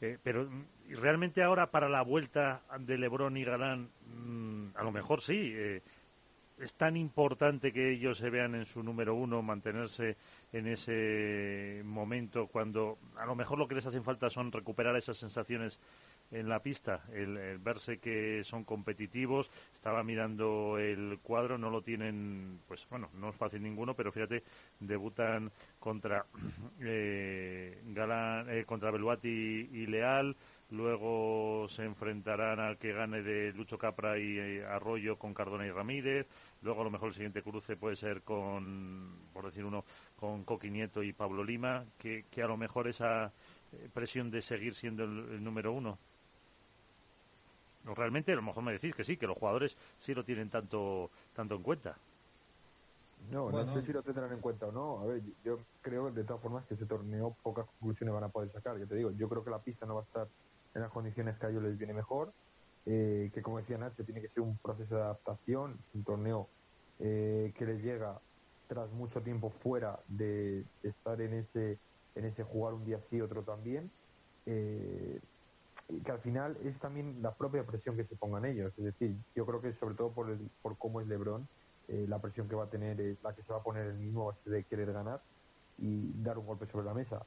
Eh, pero mm, realmente ahora para la vuelta de Lebron y Galán, mm, a lo mejor sí. Eh, es tan importante que ellos se vean en su número uno, mantenerse en ese momento cuando a lo mejor lo que les hace falta son recuperar esas sensaciones en la pista, el, verse que son competitivos. Estaba mirando el cuadro, no lo tienen, pues bueno, no es fácil ninguno, pero fíjate, debutan contra [clears throat] eh, Galán, eh, contra Beluati y, Leal. Luego se enfrentarán al que gane de Lucho Capra y eh, Arroyo con Cardona y Ramírez. Luego a lo mejor el siguiente cruce puede ser con, por decir uno, con Coqui Nieto y Pablo Lima, que, que a lo mejor esa presión de seguir siendo el número uno realmente a lo mejor me decís que sí, que los jugadores sí lo tienen tanto, tanto en cuenta. No, no sé si lo tendrán en cuenta o no. A ver, yo creo de todas formas que ese torneo pocas conclusiones van a poder sacar. Yo te digo, yo creo que la pista no va a estar en las condiciones que a ellos les viene mejor. Eh, que como decía Nacho, tiene que ser un proceso de adaptación, un torneo eh, que les llega tras mucho tiempo fuera de estar en ese, en ese jugar un día sí, otro también. Eh, que al final es también la propia presión que se pongan ellos. Es decir, yo creo que sobre todo por, por cómo es Lebron, eh, la presión que va a tener, la que se va a poner el mismo de querer ganar. y dar un golpe sobre la mesa.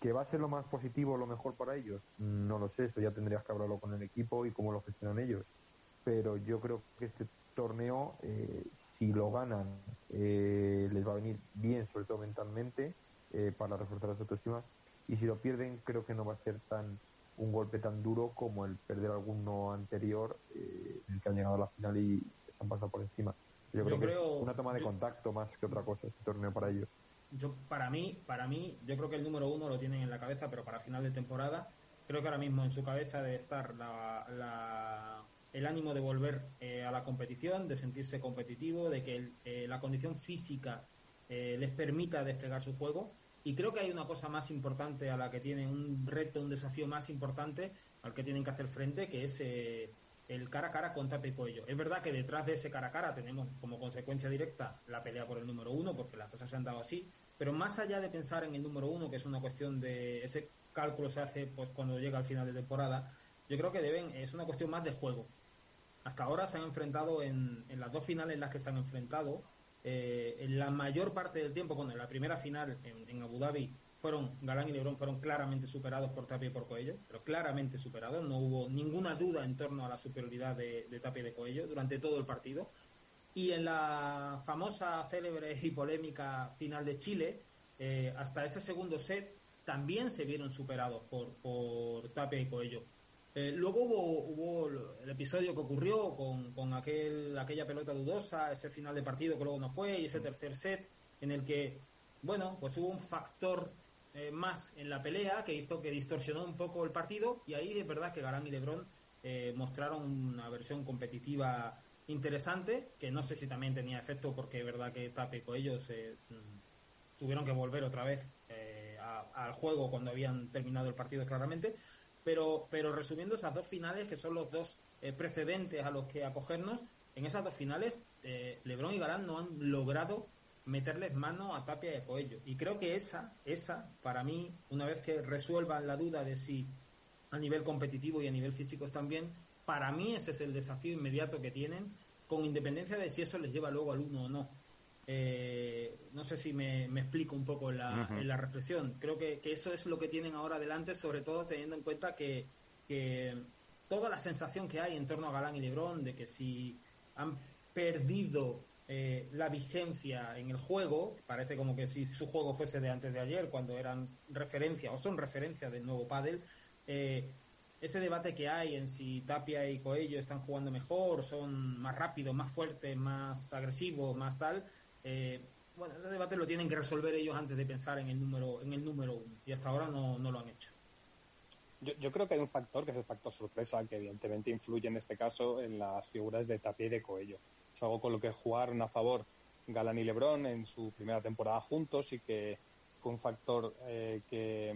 ¿Que va a ser lo más positivo, lo mejor para ellos? No lo sé, eso ya tendrías que hablarlo con el equipo y cómo lo gestionan ellos. Pero yo creo que este torneo, eh, si lo ganan, eh, les va a venir bien, sobre todo mentalmente, eh, para reforzar las autoestima. Y si lo pierden, creo que no va a ser tan un golpe tan duro como el perder alguno anterior, en el que han llegado a la final y se han pasado por encima. Yo, creo, que es una toma de contacto más que otra cosa este torneo para ellos yo para mí, para mí, yo creo que el número uno lo tienen en la cabeza, pero para final de temporada, creo que ahora mismo en su cabeza debe estar la, el ánimo de volver eh, a la competición, de sentirse competitivo, de que eh, la condición física eh, les permita desplegar su juego. Y creo que hay una cosa más importante a la que tienen, un reto, un desafío más importante al que tienen que hacer frente, que es el cara a cara con Tape Cuello. Es verdad que detrás de ese cara a cara tenemos como consecuencia directa la pelea por el número uno, porque las cosas se han dado así, pero más allá de pensar en el número uno, que es una cuestión de ese cálculo se hace pues cuando llega al final de temporada, yo creo que deben, es una cuestión más de juego. Hasta ahora se han enfrentado en, en las dos finales en las que se han enfrentado, eh, en la mayor parte del tiempo, cuando en la primera final en, Abu Dhabi fueron Galán y Lebron fueron claramente superados por Tapia y por Coello, pero claramente superados, no hubo ninguna duda en torno a la superioridad de, de Tapia y de Coello durante todo el partido. Y en la famosa, célebre y polémica final de Chile, eh, hasta ese segundo set también se vieron superados por, por Tapia y Coello. Eh, luego hubo, hubo el episodio que ocurrió con, con aquel, aquella pelota dudosa, ese final de partido que luego no fue, y ese tercer set en el que, bueno, pues hubo un factor eh, más en la pelea que hizo que distorsionó un poco el partido y ahí es verdad que Galán y Lebron eh, mostraron una versión competitiva interesante que no sé si también tenía efecto porque es verdad que Tape y ellos eh, mm, tuvieron que volver otra vez al juego cuando habían terminado el partido claramente pero pero resumiendo esas dos finales que son los dos precedentes a los que acogernos en esas dos finales Lebron y Galán no han logrado meterles mano a Tapia y Coello. Y creo que esa, esa, para mí, una vez que resuelvan la duda de si a nivel competitivo y a nivel físico están bien, para mí ese es el desafío inmediato que tienen, con independencia de si eso les lleva luego al uno o no. Eh, no sé si me, explico un poco en la, en la reflexión. Creo que, eso es lo que tienen ahora adelante, sobre todo teniendo en cuenta que, que toda la sensación que hay en torno a Galán y Lebrón de que si han perdido eh, la vigencia en el juego, parece como que si su juego fuese de antes de ayer, cuando eran referencia o son referencia del nuevo pádel, eh, ese debate que hay en si Tapia y Coello están jugando mejor, son más rápidos, más fuertes, más agresivos, más tal, eh, bueno, ese debate lo tienen que resolver ellos antes de pensar en el número, en el número uno, y hasta ahora no, no lo han hecho. Yo, yo, creo que hay un factor que es el factor sorpresa, que evidentemente influye en este caso en las figuras de Tapia y de Coello algo con lo que jugaron a favor Galán y Lebron en su primera temporada juntos y que fue un factor eh, que,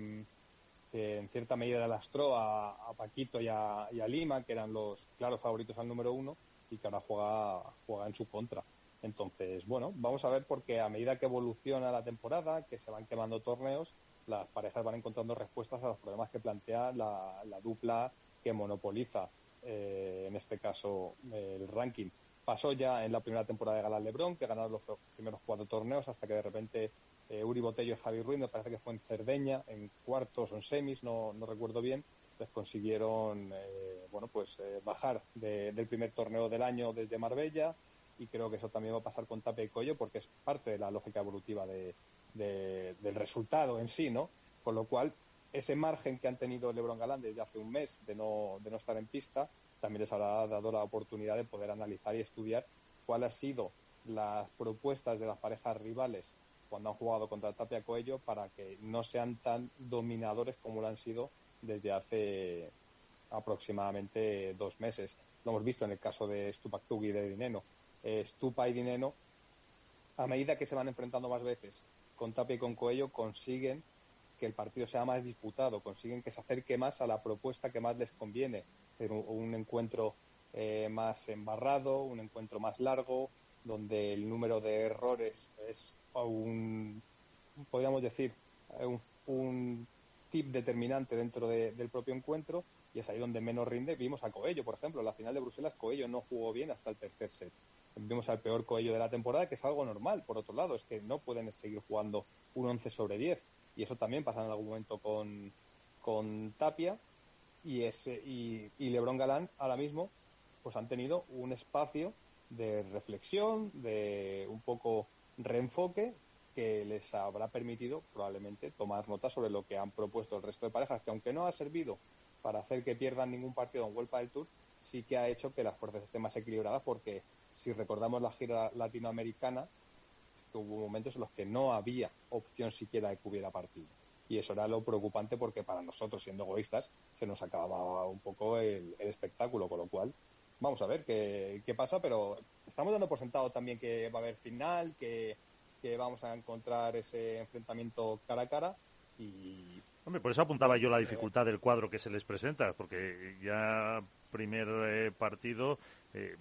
en cierta medida lastró a, Paquito y a, Lima, que eran los claros favoritos al número uno, y que ahora juega, juega en su contra. Entonces, bueno, vamos a ver porque a medida que evoluciona la temporada, que se van quemando torneos, las parejas van encontrando respuestas a los problemas que plantea la, dupla que monopoliza, eh, en este caso, el ranking. Pasó ya en la primera temporada de Galán Lebrón, que ganaron los primeros cuatro torneos, hasta que de repente eh, Uri Botello y Javi Ruiz, me parece que fue en Cerdeña, en cuartos o en semis, no, recuerdo bien, les consiguieron eh, bueno pues bajar del primer torneo del año desde Marbella y creo que eso también va a pasar con Tape y Collo porque es parte de la lógica evolutiva de, del resultado en sí, ¿no? Con lo cual, ese margen que han tenido Lebron Galán desde hace un mes de no, de no estar en pista, también les habrá dado la oportunidad de poder analizar y estudiar cuáles han sido las propuestas de las parejas rivales cuando han jugado contra Tapia Coello para que no sean tan dominadores como lo han sido desde hace aproximadamente dos meses. Lo hemos visto en el caso de Stupak y de Dineno. Eh, Stupa y Dineno, a medida que se van enfrentando más veces con Tapia y con Coello, consiguen que el partido sea más disputado, consiguen que se acerque más a la propuesta que más les conviene un, encuentro eh, más embarrado, un encuentro más largo, donde el número de errores es un, podríamos decir, un, un tip determinante dentro del propio encuentro y es ahí donde menos rinde. Vimos a Coello, por ejemplo, en la final de Bruselas, Coello no jugó bien hasta el tercer set. Vimos al peor Coello de la temporada, que es algo normal, por otro lado, es que no pueden seguir jugando un 11 sobre 10. Y eso también pasa en algún momento con, con Tapia y, ese, y, Lebron Galán ahora mismo pues han tenido un espacio de reflexión, de un poco reenfoque que les habrá permitido probablemente tomar nota sobre lo que han propuesto el resto de parejas, que aunque no ha servido para hacer que pierdan ningún partido en Vuelta del Tour, sí que ha hecho que las fuerzas estén más equilibradas porque si recordamos la gira latinoamericana, hubo momentos en los que no había opción siquiera de que hubiera partido. Y eso era lo preocupante porque para nosotros, siendo egoístas, se nos acababa un poco el, el espectáculo, con lo cual vamos a ver qué, qué, pasa, pero estamos dando por sentado también que va a haber final, que, que, vamos a encontrar ese enfrentamiento cara a cara y... Hombre, por eso apuntaba yo la dificultad del cuadro que se les presenta, porque ya primer eh, partido, eh,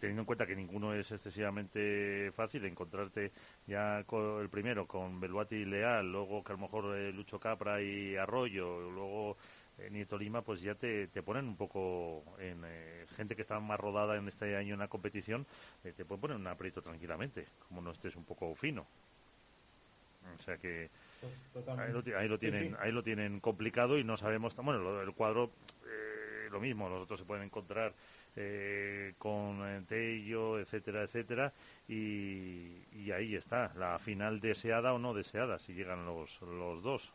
teniendo en cuenta que ninguno es excesivamente fácil, encontrarte ya con el primero con Beluati y Leal, luego que a lo mejor eh, Lucho Capra y Arroyo, luego eh, Nieto Lima, pues ya te, te ponen un poco en eh, gente que está más rodada en este año en la competición, te pueden poner un aprieto tranquilamente, como no estés un poco fino. O sea que ahí lo, ahí lo, tienen sí, sí. ahí lo tienen complicado y no sabemos bueno lo, el cuadro eh, lo mismo los otros se pueden encontrar eh, con Tello etcétera etcétera y, y ahí está la final deseada o no deseada si llegan los los dos.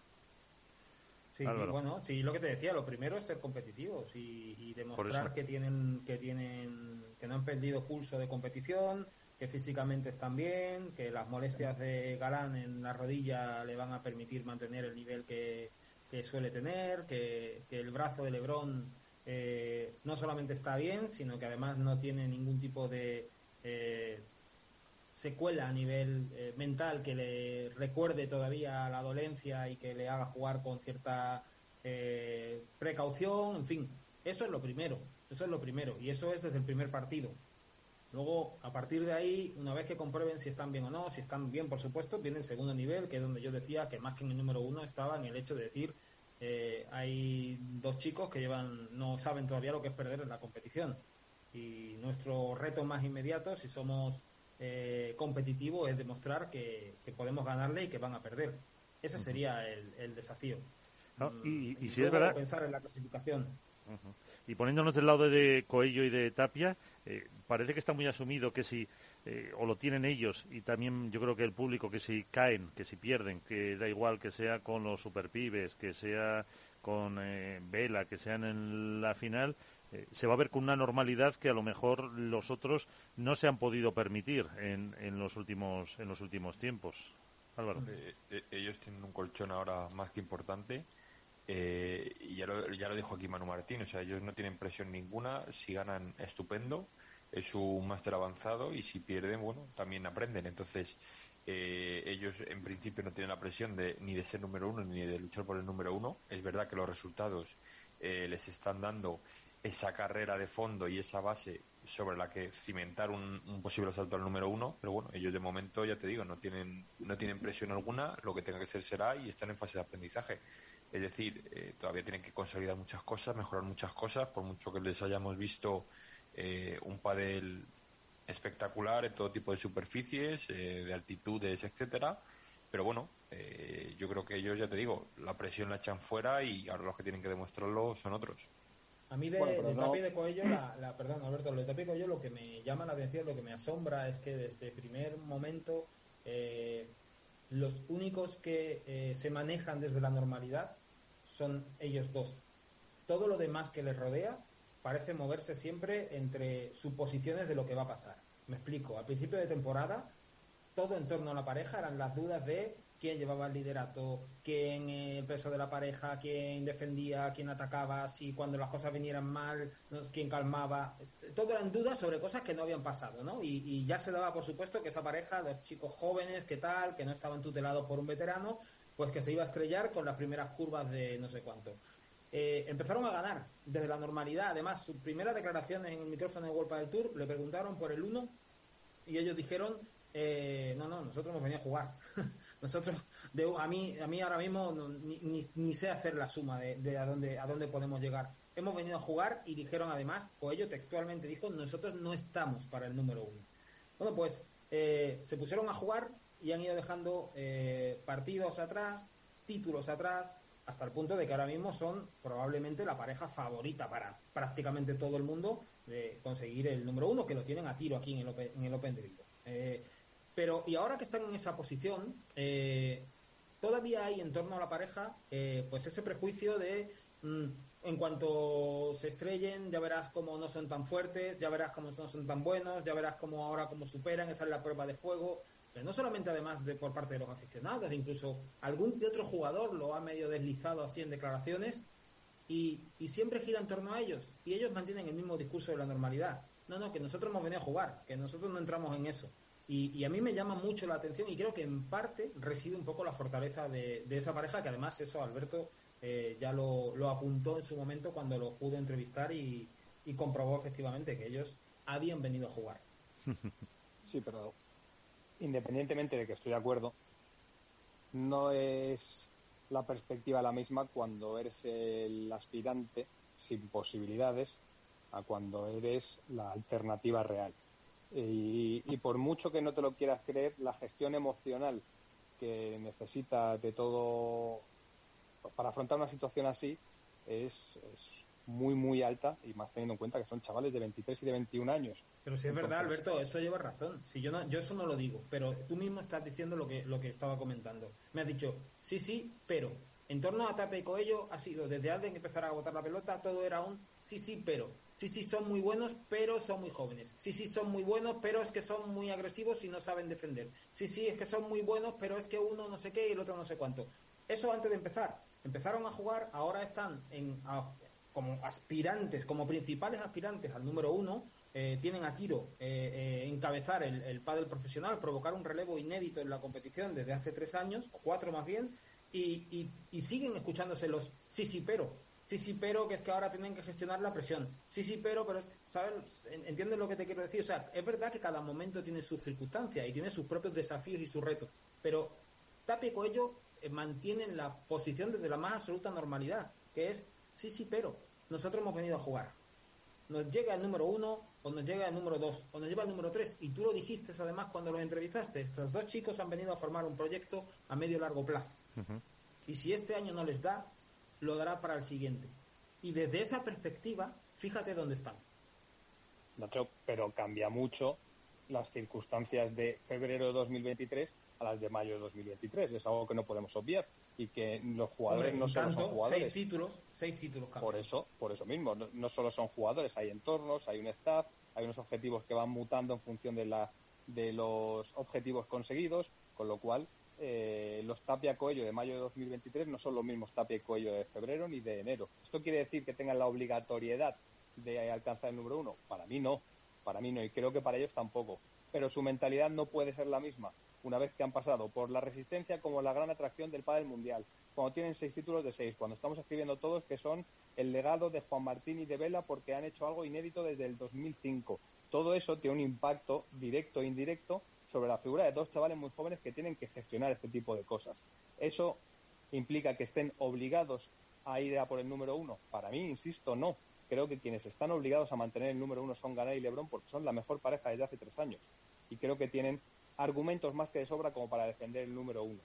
Sí, bueno, sí, lo que te decía, lo primero es ser competitivos y, y demostrar que tienen, que tienen, que no han perdido pulso de competición, que físicamente están bien, que las molestias de Galán en la rodilla le van a permitir mantener el nivel que, que suele tener, que, que, el brazo de Lebrón eh, no solamente está bien, sino que además no tiene ningún tipo de eh, secuela a nivel eh, mental que le recuerde todavía la dolencia y que le haga jugar con cierta eh, precaución, en fin, eso es lo primero, eso es lo primero, y eso es desde el primer partido. Luego, a partir de ahí, una vez que comprueben si están bien o no, si están bien, por supuesto, viene el segundo nivel, que es donde yo decía que más que en el número uno estaba en el hecho de decir, eh, hay dos chicos que llevan, no saben todavía lo que es perder en la competición. Y nuestro reto más inmediato, si somos eh, competitivo es demostrar que, que, podemos ganarle y que van a perder. Ese sería el, el desafío. No, y, y, y si es verdad. Pensar en la clasificación. Uh -huh. Y poniéndonos del lado de Coello y de Tapia, eh, parece que está muy asumido que si, eh, o lo tienen ellos, y también yo creo que el público, que si caen, que si pierden, que da igual que sea con los superpibes, que sea con eh, Vela, que sean en la final, eh, se va a ver con una normalidad que a lo mejor los otros no se han podido permitir en, en los últimos en los últimos tiempos. Álvaro. Eh, eh, ellos tienen un colchón ahora más que importante. Y ya lo, ya lo dijo aquí Manu Martín, o sea, ellos no tienen presión ninguna, si ganan, estupendo, es un máster avanzado y si pierden, bueno, también aprenden. Entonces, eh, ellos en principio no tienen la presión de ni de ser número uno ni de luchar por el número uno. Es verdad que los resultados eh, les están dando esa carrera de fondo y esa base sobre la que cimentar un, posible salto al número uno, pero bueno, ellos de momento, ya te digo, no tienen, no tienen presión alguna, lo que tenga que ser será y están en fase de aprendizaje. Es decir, eh, todavía tienen que consolidar muchas cosas, mejorar muchas cosas, por mucho que les hayamos visto eh, un padel espectacular en todo tipo de superficies, eh, de altitudes, etcétera. Pero bueno, eh, yo creo que ellos, ya te digo, la presión la echan fuera y ahora los que tienen que demostrarlo son otros. A mí de, bueno, de no... Tapi de Coello, la, la, perdón Alberto, de Tapi de Coello lo que me llama la atención, lo que me asombra es que desde el primer momento eh, los únicos que eh, se manejan desde la normalidad son ellos dos. Todo lo demás que les rodea parece moverse siempre entre suposiciones de lo que va a pasar. Me explico, al principio de temporada todo en torno a la pareja eran las dudas de quién llevaba el liderato, quién eh, el peso de la pareja, quién defendía, quién atacaba, si cuando las cosas vinieran mal, quién calmaba. Todo eran dudas sobre cosas que no habían pasado, ¿no? Y, y, ya se daba por supuesto que esa pareja, de chicos jóvenes, que tal, que no estaban tutelados por un veterano, pues que se iba a estrellar con las primeras curvas de no sé cuánto. Eh, empezaron a ganar desde la normalidad. Además, su primera declaración en el micrófono de World del Tour le preguntaron por el 1 y ellos dijeron eh, no, no, nosotros hemos venido a jugar. [laughs] nosotros, a mí, a mí ahora mismo no, ni, ni, sé hacer la suma de, a dónde, a dónde podemos llegar. Hemos venido a jugar y dijeron además, o ellos textualmente dijo, nosotros no estamos para el número uno. Bueno, pues eh, se pusieron a jugar y han ido dejando eh, partidos atrás, títulos atrás, hasta el punto de que ahora mismo son probablemente la pareja favorita para prácticamente todo el mundo de conseguir el número uno, que lo tienen a tiro aquí en el Open, en el Open de Vigo. Eh, pero, y ahora que están en esa posición, eh, todavía hay en torno a la pareja, eh, pues ese prejuicio de mm, en cuanto se estrellen, ya verás cómo no son tan fuertes, ya verás cómo no son tan buenos, ya verás cómo ahora cómo superan, esa es la prueba de fuego. Pero no solamente además de por parte de los aficionados, incluso algún otro jugador lo ha medio deslizado así en declaraciones y, y siempre gira en torno a ellos y ellos mantienen el mismo discurso de la normalidad. No, no, que nosotros hemos venido a jugar, que nosotros no entramos en eso. Y, a mí me llama mucho la atención y creo que en parte reside un poco la fortaleza de, esa pareja, que además eso Alberto eh, ya lo, apuntó en su momento cuando lo pudo entrevistar y, comprobó efectivamente que ellos habían venido a jugar. [laughs] Sí, pero independientemente de que estoy de acuerdo, no es la perspectiva la misma cuando eres el aspirante sin posibilidades a cuando eres la alternativa real. Y, por mucho que no te lo quieras creer, la gestión emocional que necesita de todo para afrontar una situación así es, muy, muy alta y más teniendo en cuenta que son chavales de 23 y de 21 años. Pero si es verdad, Alberto, eso lleva razón. Si yo, no, yo eso no lo digo, pero tú mismo estás diciendo lo que, lo que estaba comentando. Me has dicho, sí, sí, pero en torno a Tape y Coello ha sido desde antes que empezara a botar la pelota, todo era un sí, sí, pero. Sí, sí, son muy buenos, pero son muy jóvenes. Sí, sí, son muy buenos, pero es que son muy agresivos y no saben defender. Sí, sí, es que son muy buenos, pero es que uno no sé qué y el otro no sé cuánto. Eso antes de empezar. Empezaron a jugar, ahora están en, como aspirantes, como principales aspirantes al número uno. Eh, tienen a tiro eh, eh, encabezar el, el pádel profesional, provocar un relevo inédito en la competición desde hace tres años, o cuatro más bien, y, y, siguen escuchándose los sí, sí, pero. Sí, sí, pero que es que ahora tienen que gestionar la presión. Sí, sí, pero, pero, ¿sabes? ¿Entiendes lo que te quiero decir? O sea, es verdad que cada momento tiene sus circunstancias y tiene sus propios desafíos y sus retos, pero Tapia y Coello eh, mantienen la posición desde la más absoluta normalidad, que es sí, sí, pero nosotros hemos venido a jugar. Nos llega el número uno o nos llega el número dos o nos lleva el número tres y tú lo dijiste además cuando los entrevistaste. Estos dos chicos han venido a formar un proyecto a medio largo plazo y si este año no les da, lo dará para el siguiente. Y desde esa perspectiva, fíjate dónde están. Nacho, pero cambia mucho las circunstancias de febrero de 2023 a las de mayo de 2023. Es algo que no podemos obviar y que los jugadores no solo son jugadores. Seis títulos, seis títulos Por eso, por eso mismo, no, solo son jugadores, hay entornos, hay un staff, hay unos objetivos que van mutando en función de la de los objetivos conseguidos, con lo cual eh, los Tapia Coello de mayo de 2023 no son los mismos Tapia Coello de febrero ni de enero. ¿Esto quiere decir que tengan la obligatoriedad de alcanzar el número uno? Para mí no, para mí no, y creo que para ellos tampoco. Pero su mentalidad no puede ser la misma una vez que han pasado por la resistencia como la gran atracción del pádel mundial, cuando tienen seis títulos de seis, cuando estamos escribiendo todos que son el legado de Juan Martín y de Vela porque han hecho algo inédito desde el 2005. Todo eso tiene un impacto directo e indirecto sobre la figura de dos chavales muy jóvenes que tienen que gestionar este tipo de cosas. ¿Eso implica que estén obligados a ir a por el número uno? Para mí, insisto, no. Creo que quienes están obligados a mantener el número uno son Ganá y Lebron porque son la mejor pareja desde hace tres años. Y creo que tienen argumentos más que de sobra como para defender el número uno.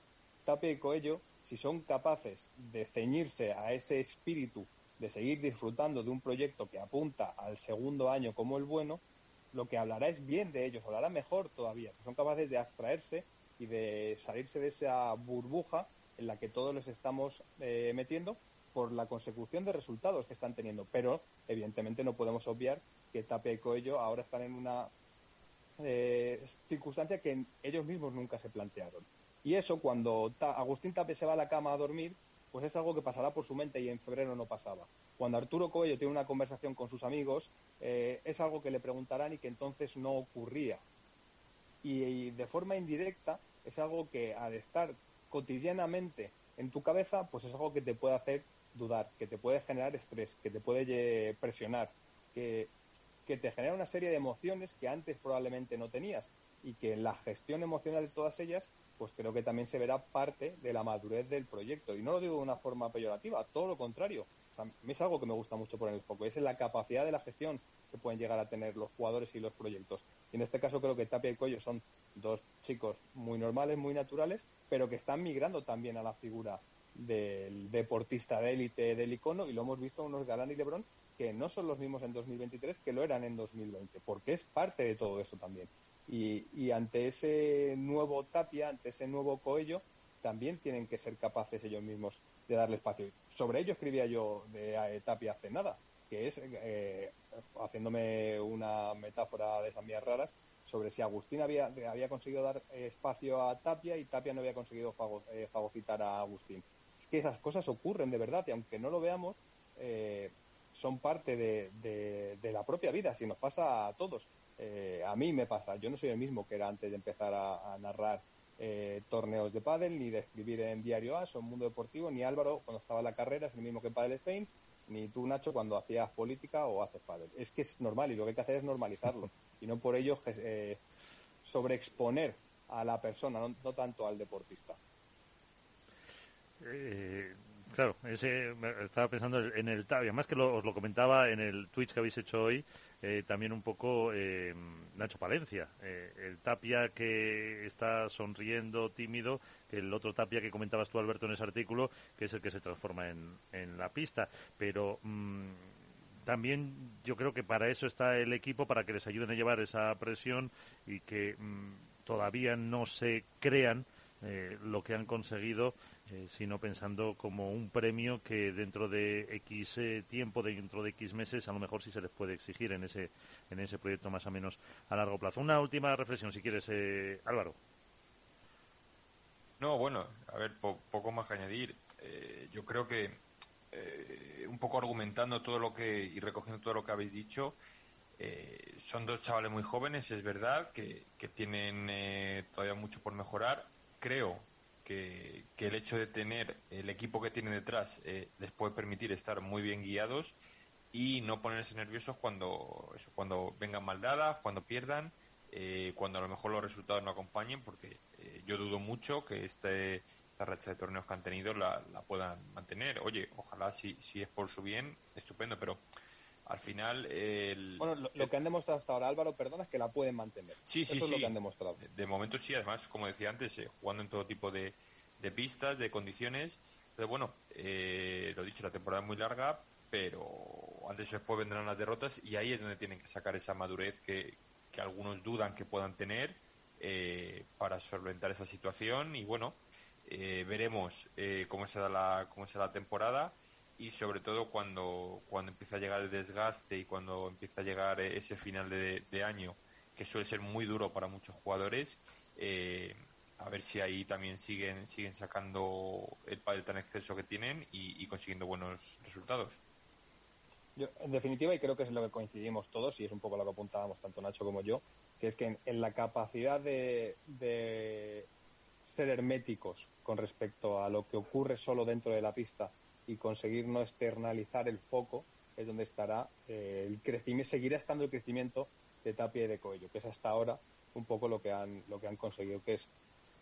Tapia y Coello, si son capaces de ceñirse a ese espíritu de seguir disfrutando de un proyecto que apunta al segundo año como el bueno, lo que hablará es bien de ellos, hablará mejor todavía, son capaces de abstraerse y de salirse de esa burbuja en la que todos les estamos eh, metiendo por la consecución de resultados que están teniendo. Pero, evidentemente, no podemos obviar que Tapia y Coello ahora están en una eh, circunstancia que ellos mismos nunca se plantearon. Y eso, cuando Agustín Tape se va a la cama a dormir, pues es algo que pasará por su mente y en febrero no pasaba. Cuando Arturo Coello tiene una conversación con sus amigos, eh, es algo que le preguntarán y que entonces no ocurría. Y, de forma indirecta es algo que al estar cotidianamente en tu cabeza, pues es algo que te puede hacer dudar, que te puede generar estrés, que te puede presionar, que, que te genera una serie de emociones que antes probablemente no tenías y que en la gestión emocional de todas ellas pues creo que también se verá parte de la madurez del proyecto. Y no lo digo de una forma peyorativa, todo lo contrario. a mí es algo que me gusta mucho poner el foco, es en la capacidad de la gestión que pueden llegar a tener los jugadores y los proyectos. Y en este caso creo que Tapia y Coello son dos chicos muy normales, muy naturales, pero que están migrando también a la figura del deportista de élite del icono y lo hemos visto unos Galán y Lebron que no son los mismos en 2023 que lo eran en 2020, porque es parte de todo eso también. Y, ante ese nuevo Tapia, ante ese nuevo Coello, también tienen que ser capaces ellos mismos de darle espacio. Sobre ello escribía yo de eh, Tapia hace nada, que es, eh, haciéndome una metáfora de esas mías raras, sobre si Agustín había, había conseguido dar espacio a Tapia y Tapia no había conseguido eh, fagocitar a Agustín. Es que esas cosas ocurren de verdad y aunque no lo veamos, son parte de, de, la propia vida, si nos pasa a todos. a mí me pasa, yo no soy el mismo que era antes de empezar a narrar eh, torneos de pádel, ni de escribir en Diario A o Mundo Deportivo, ni Álvaro cuando estaba en la carrera, es el mismo que Padel Spain, ni tú, Nacho, cuando hacías política o haces pádel. Es que es normal y lo que hay que hacer es normalizarlo y no por ello eh, sobreexponer a la persona, no, tanto al deportista. Eh, claro, ese, estaba pensando en el Tavia, más que os lo comentaba en el Twitch que habéis hecho hoy, eh, también un poco eh, Nacho Palencia, eh, el Tapia que está sonriendo, tímido, que el otro Tapia que comentabas tú, Alberto, en ese artículo, que es el que se transforma en, en la pista. Pero mm, también yo creo que para eso está el equipo, para que les ayuden a llevar esa presión y que mm, todavía no se crean lo que han conseguido eh, sino pensando como un premio que dentro de X eh, tiempo, dentro de X meses, a lo mejor sí se les puede exigir en ese, en ese proyecto más o menos a largo plazo. Una última reflexión, si quieres, eh, Álvaro. No, bueno, a ver, poco más que añadir. yo creo que un poco argumentando todo lo que y recogiendo todo lo que habéis dicho, son dos chavales muy jóvenes, es verdad, que, que tienen todavía mucho por mejorar. Creo que, el hecho de tener el equipo que tienen detrás eh, les puede permitir estar muy bien guiados y no ponerse nerviosos cuando, cuando vengan mal dadas, cuando pierdan, eh, cuando a lo mejor los resultados no acompañen, porque eh, yo dudo mucho que este, esta racha de torneos que han tenido la, puedan mantener. Oye, ojalá si, si es por su bien, estupendo, pero al final el, bueno lo, que han demostrado hasta ahora Álvaro perdona es que la pueden mantener. Sí sí eso sí es lo que han demostrado. De momento sí además como decía antes eh, jugando en todo tipo de, de, pistas de condiciones. Pero bueno eh, lo dicho la temporada es muy larga pero antes o después vendrán las derrotas y ahí es donde tienen que sacar esa madurez que, que algunos dudan que puedan tener eh, para solventar esa situación. Y bueno veremos cómo será la cómo será la temporada y sobre todo cuando, cuando empieza a llegar el desgaste y cuando empieza a llegar ese final de, año, que suele ser muy duro para muchos jugadores, eh, a ver si ahí también siguen, siguen sacando el padre tan exceso que tienen y, consiguiendo buenos resultados. Yo, en definitiva, y creo que es lo que coincidimos todos, y es un poco lo que apuntábamos tanto Nacho como yo, que es que en, la capacidad de, de ser herméticos con respecto a lo que ocurre solo dentro de la pista y conseguir no externalizar el foco es donde estará eh, el crecimiento, seguirá estando el crecimiento de Tapia y de Coello, que es hasta ahora un poco lo que han, lo que han conseguido, que es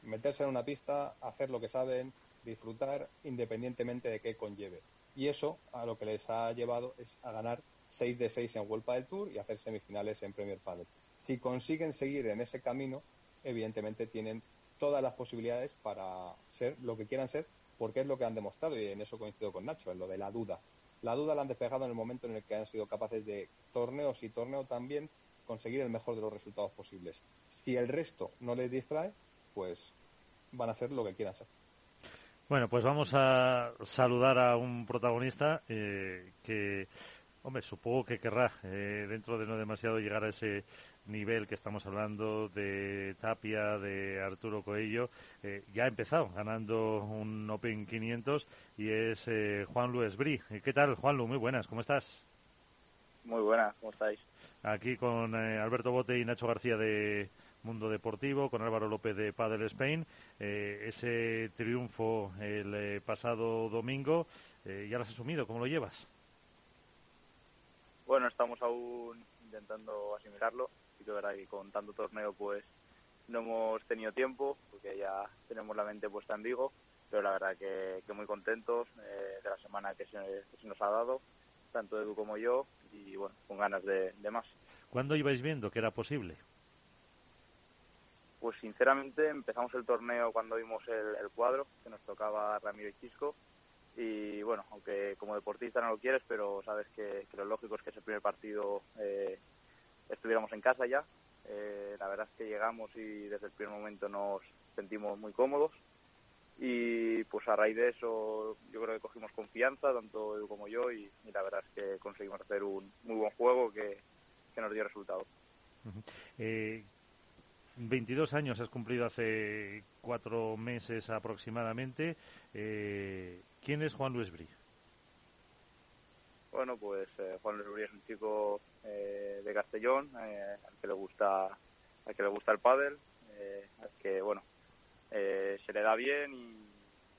meterse en una pista, hacer lo que saben, disfrutar independientemente de qué conlleve. Y eso a lo que les ha llevado es a ganar 6 de 6 en World del Tour y hacer semifinales en Premier Padel. Si consiguen seguir en ese camino, evidentemente tienen todas las posibilidades para ser lo que quieran ser porque es lo que han demostrado y en eso coincido con Nacho, en lo de la duda. La duda la han despejado en el momento en el que han sido capaces de torneos y torneo también conseguir el mejor de los resultados posibles. Si el resto no les distrae, pues van a ser lo que quieran ser. Bueno, pues vamos a saludar a un protagonista eh, que, hombre, supongo que querrá, eh, dentro de no demasiado, llegar a ese nivel que estamos hablando de Tapia, de Arturo Coello, eh, ya ha empezado ganando un Open 500 y es eh, Juan Luis Bri. Eh, ¿Qué tal, Juan Lu? Muy buenas, ¿cómo estás? Muy buenas, ¿cómo estáis? Aquí con Alberto Bote y Nacho García de Mundo Deportivo, con Álvaro López de Padel Spain. ese triunfo el pasado domingo, ¿ya lo has asumido? ¿Cómo lo llevas? Bueno, estamos aún intentando asimilarlo que verdad que con tanto torneo pues no hemos tenido tiempo porque ya tenemos la mente puesta en Vigo, pero la verdad que, muy contentos eh, de la semana que se, nos ha dado, tanto Edu como yo, y bueno, con ganas de, más. ¿Cuándo ibais viendo que era posible? Pues sinceramente empezamos el torneo cuando vimos el, el cuadro, que nos tocaba Ramiro y Chisco, y bueno, aunque como deportista no lo quieres, pero sabes que, que lo lógico es que ese primer partido eh, estuviéramos en casa ya. Eh, la verdad es que llegamos y desde el primer momento nos sentimos muy cómodos y pues a raíz de eso yo creo que cogimos confianza, tanto Edu como yo, y, la verdad es que conseguimos hacer un muy buen juego que, que nos dio resultado. Eh, 22 años has cumplido hace cuatro meses aproximadamente. Eh, ¿Quién es Juan Luis Brí? Bueno, pues eh, Juan Luis Brí es un chico eh, de Castellón, eh, al que le gusta, al que le gusta el pádel, eh, al que bueno eh, se le da bien y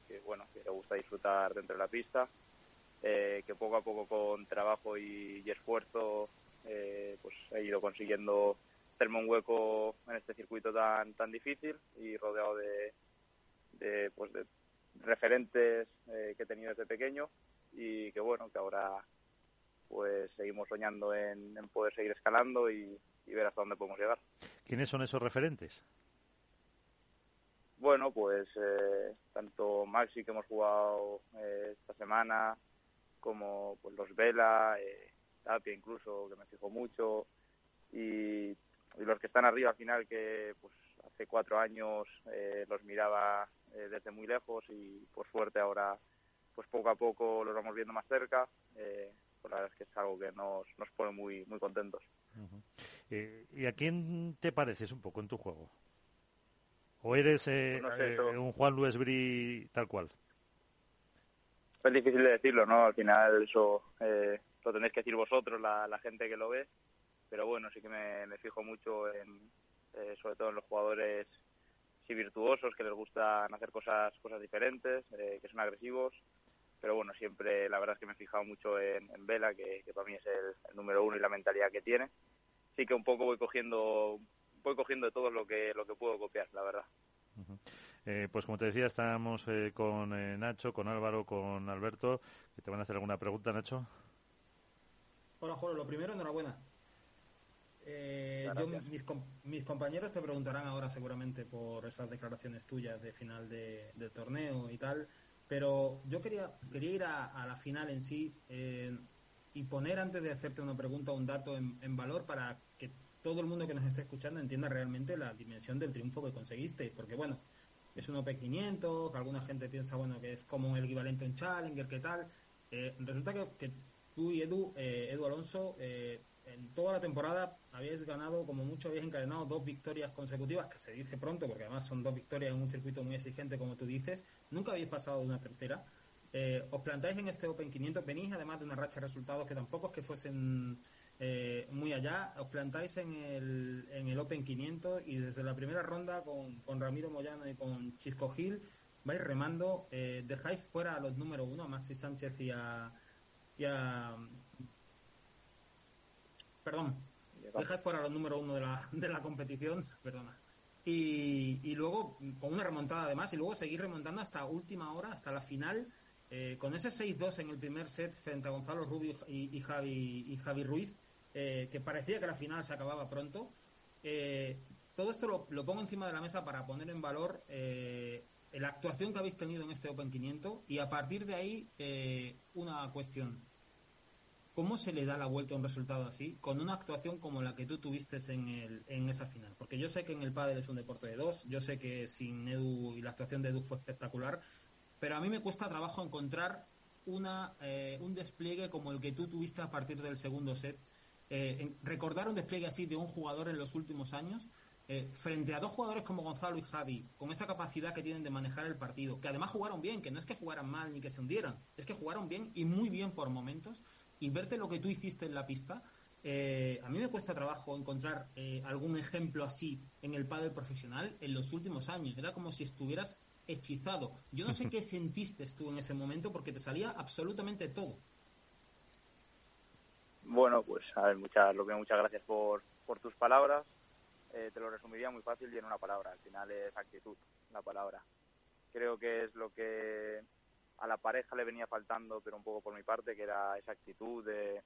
que bueno que le gusta disfrutar dentro de la pista, que poco a poco con trabajo y, y esfuerzo pues ha ido consiguiendo hacerme un hueco en este circuito tan tan difícil y rodeado de, de pues de referentes que he tenido desde pequeño y que bueno que ahora pues seguimos soñando en, en poder seguir escalando y, y ver hasta dónde podemos llegar. ¿Quiénes son esos referentes? Bueno, pues eh, tanto Maxi que hemos jugado eh, esta semana, como pues los Vela, eh, Tapia incluso, que me fijo mucho, y, y los que están arriba al final que pues hace cuatro años eh, los miraba eh, desde muy lejos y por suerte ahora pues poco a poco los vamos viendo más cerca. Eh, pues la verdad es que es algo que nos, nos pone muy, muy contentos. Uh -huh. eh, ¿Y a quién te pareces un poco en tu juego? ¿O eres eh, No sé, eh, un Juan Luis Brí tal cual? Es difícil de decirlo, ¿no? Al final eso eh, lo tenéis que decir vosotros, la, la gente que lo ve. Pero bueno, sí que me, me fijo mucho en, eh, sobre todo en los jugadores sí virtuosos, que les gustan hacer cosas cosas diferentes, eh, que son agresivos. Pero bueno, siempre la verdad es que me he fijado mucho en, en Vela, que, que para mí es el, el número uno y la mentalidad que tiene. Sí que un poco voy cogiendo voy cogiendo de todo lo que lo que puedo copiar, la verdad. Uh -huh. Eh, pues como te decía, estamos eh, con eh, Nacho, con Álvaro, con Alberto, que te van a hacer alguna pregunta, Nacho. Hola, Jolo. Lo primero, enhorabuena. Eh, yo, mis, com mis, compañeros te preguntarán ahora seguramente por esas declaraciones tuyas de final de, de torneo y tal, pero yo quería, quería ir a, a la final en sí eh, y poner antes de hacerte una pregunta un dato en, en, valor para que todo el mundo que nos esté escuchando entienda realmente la dimensión del triunfo que conseguiste, porque bueno, es un OP500, que alguna gente piensa bueno que es como el equivalente a un Challenger, ¿qué tal? Eh, resulta que, que, tú y Edu, eh, Edu Alonso, eh, en toda la temporada habéis ganado, como mucho habéis encadenado dos victorias consecutivas, que se dice pronto, porque además son dos victorias en un circuito muy exigente, como tú dices. Nunca habéis pasado de una tercera. Eh, os plantáis en este Open 500, venís además de una racha de resultados que tampoco es que fuesen eh, muy allá. Os plantáis en el, en el Open 500 y desde la primera ronda con, con Ramiro Moyano y con Chisco Gil vais remando, eh, dejáis fuera a los número uno, a Maxi Sánchez y a perdón, dejáis fuera los número uno de la, [laughs] de la competición, [laughs] perdona. Y, y, luego con una remontada además y luego seguir remontando hasta última hora, hasta la final, eh, con ese 6-2 en el primer set frente a Gonzalo Rubio y, y Javi, y Javi Ruiz, eh, que parecía que la final se acababa pronto. Eh, todo esto lo, lo, pongo encima de la mesa para poner en valor la actuación que habéis tenido en este Open 500 y a partir de ahí eh, una cuestión. ¿Cómo se le da la vuelta a un resultado así con una actuación como la que tú tuviste en, el, en esa final? Porque yo sé que en el pádel es un deporte de dos, yo sé que sin Edu y la actuación de Edu fue espectacular, pero a mí me cuesta trabajo encontrar una, eh, un despliegue como el que tú tuviste a partir del segundo set. Eh, recordar un despliegue así de un jugador en los últimos años eh, frente a dos jugadores como Gonzalo y Javi, con esa capacidad que tienen de manejar el partido, que además jugaron bien, que no es que jugaran mal ni que se hundieran, es que jugaron bien y muy bien por momentos, y verte lo que tú hiciste en la pista, eh, a mí me cuesta trabajo encontrar eh, algún ejemplo así en el pádel profesional en los últimos años. Era como si estuvieras hechizado. Yo no sé [laughs] qué sentiste tú en ese momento porque te salía absolutamente todo. Bueno, pues a ver, muchas, lo que muchas gracias por, por tus palabras. Eh, te lo resumiría muy fácil y en una palabra. Al final es actitud, la palabra. Creo que es lo que a la pareja le venía faltando, pero un poco por mi parte, que era esa actitud de,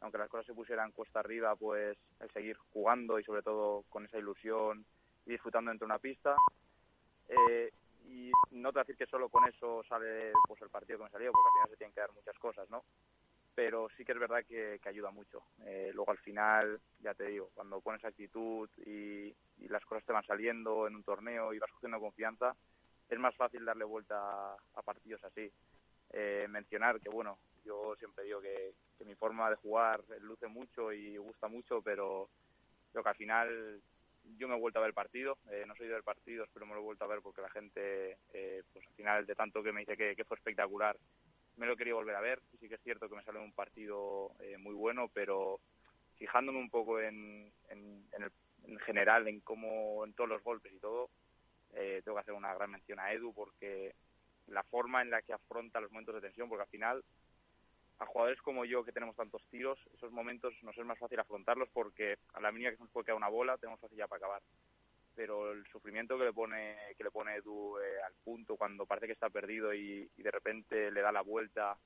aunque las cosas se pusieran cuesta arriba, pues el seguir jugando y sobre todo con esa ilusión y disfrutando dentro de una pista. Eh, y no te a decir que solo con eso sale pues el partido que me salió, porque al final se tienen que dar muchas cosas, ¿no? Pero sí que es verdad que, ayuda mucho. Eh, luego al final, ya te digo, cuando pones actitud y, las cosas te van saliendo en un torneo y vas cogiendo confianza, es más fácil darle vuelta a, partidos así. Eh, mencionar que, bueno, yo siempre digo que, que, mi forma de jugar luce mucho y gusta mucho, pero creo que al final yo me he vuelto a ver el partido, eh, no soy del partido, pero me lo he vuelto a ver porque la gente, eh, pues al final de tanto que me dice que, fue espectacular, me lo quería volver a ver. Y sí que es cierto que me salió un partido eh, muy bueno, pero fijándome un poco en, en, en, general, en cómo, en todos los golpes y todo, tengo que hacer una gran mención a Edu porque la forma en la que afronta los momentos de tensión, porque al final a jugadores como yo que tenemos tantos tiros, esos momentos nos es más fácil afrontarlos porque a la mínima que se nos puede quedar una bola tenemos facilidad para acabar. Pero el sufrimiento que le pone que le pone Edu eh, al punto cuando parece que está perdido y, de repente le da la vuelta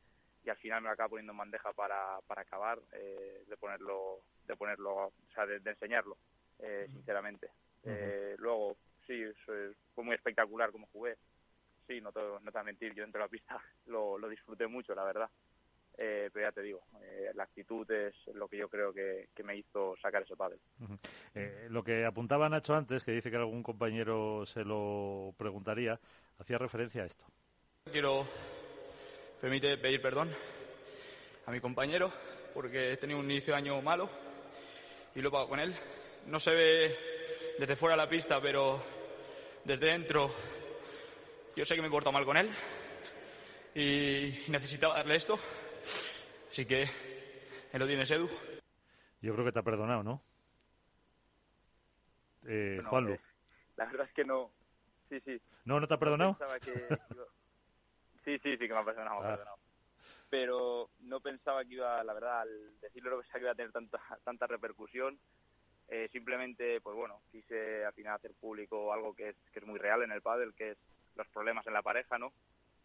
y al final me lo acaba poniendo en bandeja para, para acabar, eh, de ponerlo, de ponerlo, o sea, de, enseñarlo, eh, sinceramente. luego, sí, fue muy espectacular como jugué. Sí, no te, no te voy a mentir, yo dentro de la pista [laughs] lo, lo disfruté mucho, la verdad. Eh, pero ya te digo, eh, la actitud es lo que yo creo que, me hizo sacar ese pádel. Eh, lo que apuntaba Nacho antes, que dice que algún compañero se lo preguntaría, hacía referencia a esto. Quiero, permite pedir perdón a mi compañero porque he tenido un inicio de año malo y lo he pagado con él. No se ve desde fuera de la pista, pero desde dentro yo sé que me he portado mal con él y necesitaba darle esto Así que, ¿me lo tienes, Edu? Yo creo que te ha perdonado, ¿no? Eh, Juanlu. Eh, la verdad es que no. Sí, sí. ¿No, no te ha perdonado? Sí, sí, sí que me ha perdonado, ah. perdonado. Pero no pensaba que iba, la verdad, al decirlo lo que iba a tener tanta, tanta repercusión. Eh, simplemente, pues bueno, quise al final hacer público algo que es, que es muy real en el pádel, que es los problemas en la pareja, ¿no?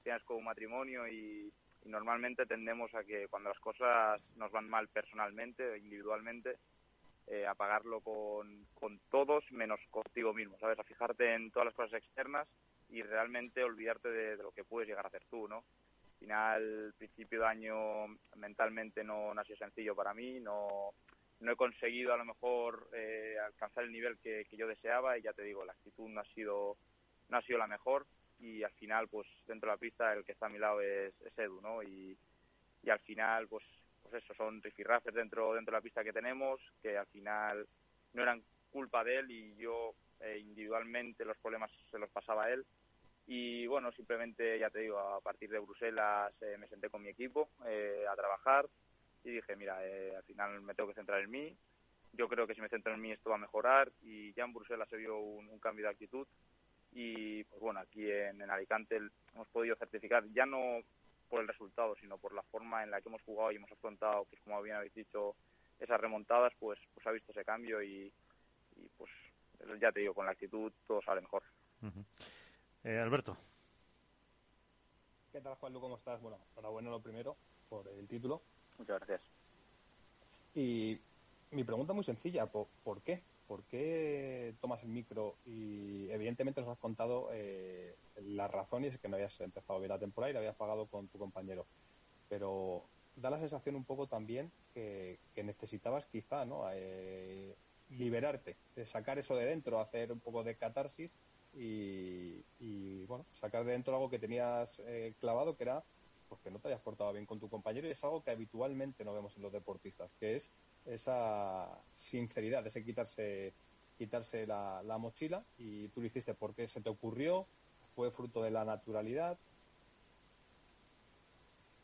Tienes como un matrimonio y, y normalmente tendemos a que cuando las cosas nos van mal personalmente individualmente, eh, a pagarlo con, con todos menos contigo mismo, ¿sabes? A fijarte en todas las cosas externas y realmente olvidarte de, lo que puedes llegar a hacer tú, ¿no? Al final, principio de año mentalmente no, no ha sido sencillo para mí, no, no he conseguido a lo mejor eh, alcanzar el nivel que, yo deseaba y ya te digo, la actitud no ha sido, no ha sido la mejor y al final, pues dentro de la pista el que está a mi lado es, Edu, ¿no? Y, y, al final, pues, pues eso, son rifirrafes dentro, dentro de la pista que tenemos, que al final no eran culpa de él y yo eh, individualmente los problemas se los pasaba a él. Y bueno, simplemente, ya te digo, a partir de Bruselas eh, me senté con mi equipo eh, a trabajar y dije, mira, al final me tengo que centrar en mí. Yo creo que si me centro en mí esto va a mejorar y ya en Bruselas se vio un cambio de actitud y pues bueno, aquí en, Alicante hemos podido certificar ya no por el resultado, sino por la forma en la que hemos jugado y hemos afrontado, pues como bien habéis dicho, esas remontadas, pues pues ha visto ese cambio y, pues ya te digo, con la actitud todo sale mejor. eh, Alberto. ¿Qué tal, Juanlu? ¿Cómo estás? Bueno, enhorabuena lo primero por el título. Muchas gracias. Y mi pregunta es muy sencilla, ¿por qué? ¿por qué tomas el micro? Y evidentemente nos has contado eh, las razones que no habías empezado bien la temporada y la habías pagado con tu compañero. Pero da la sensación un poco también que, necesitabas quizá ¿no? Eh, liberarte, sacar eso de dentro, hacer un poco de catarsis y, bueno, sacar de dentro algo que tenías eh, clavado que era pues que no te hayas portado bien con tu compañero y es algo que habitualmente no vemos en los deportistas, que es esa sinceridad, ese quitarse quitarse la, mochila y tú lo hiciste porque se te ocurrió, fue fruto de la naturalidad.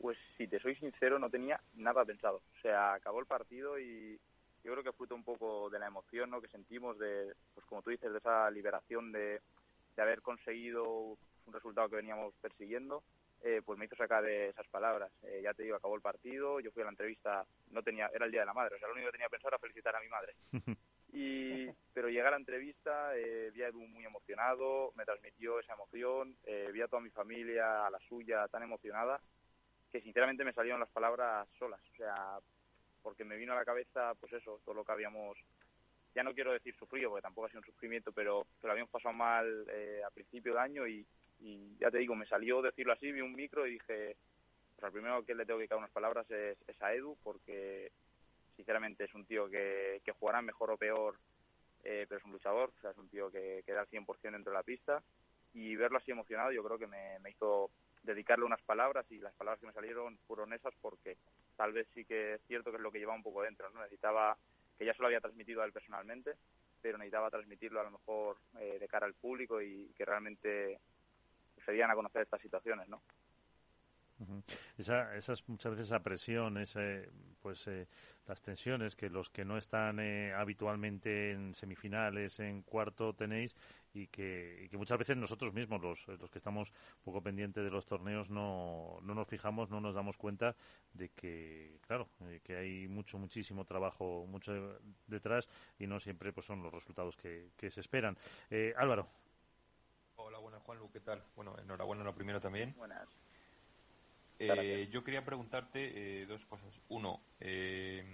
Pues si te soy sincero, no tenía nada pensado. O sea, acabó el partido y yo creo que fruto un poco de la emoción ¿no? que sentimos, de, pues como tú dices, de esa liberación de, de haber conseguido un resultado que veníamos persiguiendo eh, pues me hizo sacar esas palabras. Eh, ya te digo, acabó el partido, yo fui a la entrevista, no tenía, era el día de la madre, o sea, lo único que tenía pensado era felicitar a mi madre. [laughs] Y, pero llegué a la entrevista, eh, vi a Edu muy emocionado, me transmitió esa emoción, eh, vi a toda mi familia, a la suya, tan emocionada, que sinceramente me salieron las palabras solas, o sea, porque me vino a la cabeza, pues eso, todo lo que habíamos ya no quiero decir sufrido, porque tampoco ha sido un sufrimiento, pero lo habíamos pasado mal eh, a principio de año y, y ya te digo, me salió decirlo así, vi un micro y dije, pues al primero que le tengo que dedicar unas palabras es, es a Edu, porque sinceramente es un tío que, que jugará mejor o peor, eh, pero es un luchador, o sea, es un tío que, que da el 100% dentro de la pista y verlo así emocionado yo creo que me, me hizo dedicarle unas palabras y las palabras que me salieron fueron esas porque tal vez sí que es cierto que es lo que llevaba un poco dentro, ¿no? Necesitaba, que ya se lo había transmitido a él personalmente, pero necesitaba transmitirlo a lo mejor eh, de cara al público y que realmente dieran a conocer estas situaciones, ¿no? Esas muchas veces esa presión, pues eh, las tensiones que los que no están eh, habitualmente en semifinales, en cuarto tenéis y que, y que muchas veces nosotros mismos, los, los que estamos poco pendientes de los torneos, no, no nos fijamos, no nos damos cuenta de que, claro, eh, que hay mucho, muchísimo trabajo, mucho detrás y no siempre pues son los resultados que, se esperan. Álvaro. Hola, buenas, Juanlu, ¿qué tal? Bueno, enhorabuena lo primero también. Buenas. Eh, yo quería preguntarte eh, dos cosas. Uno, eh,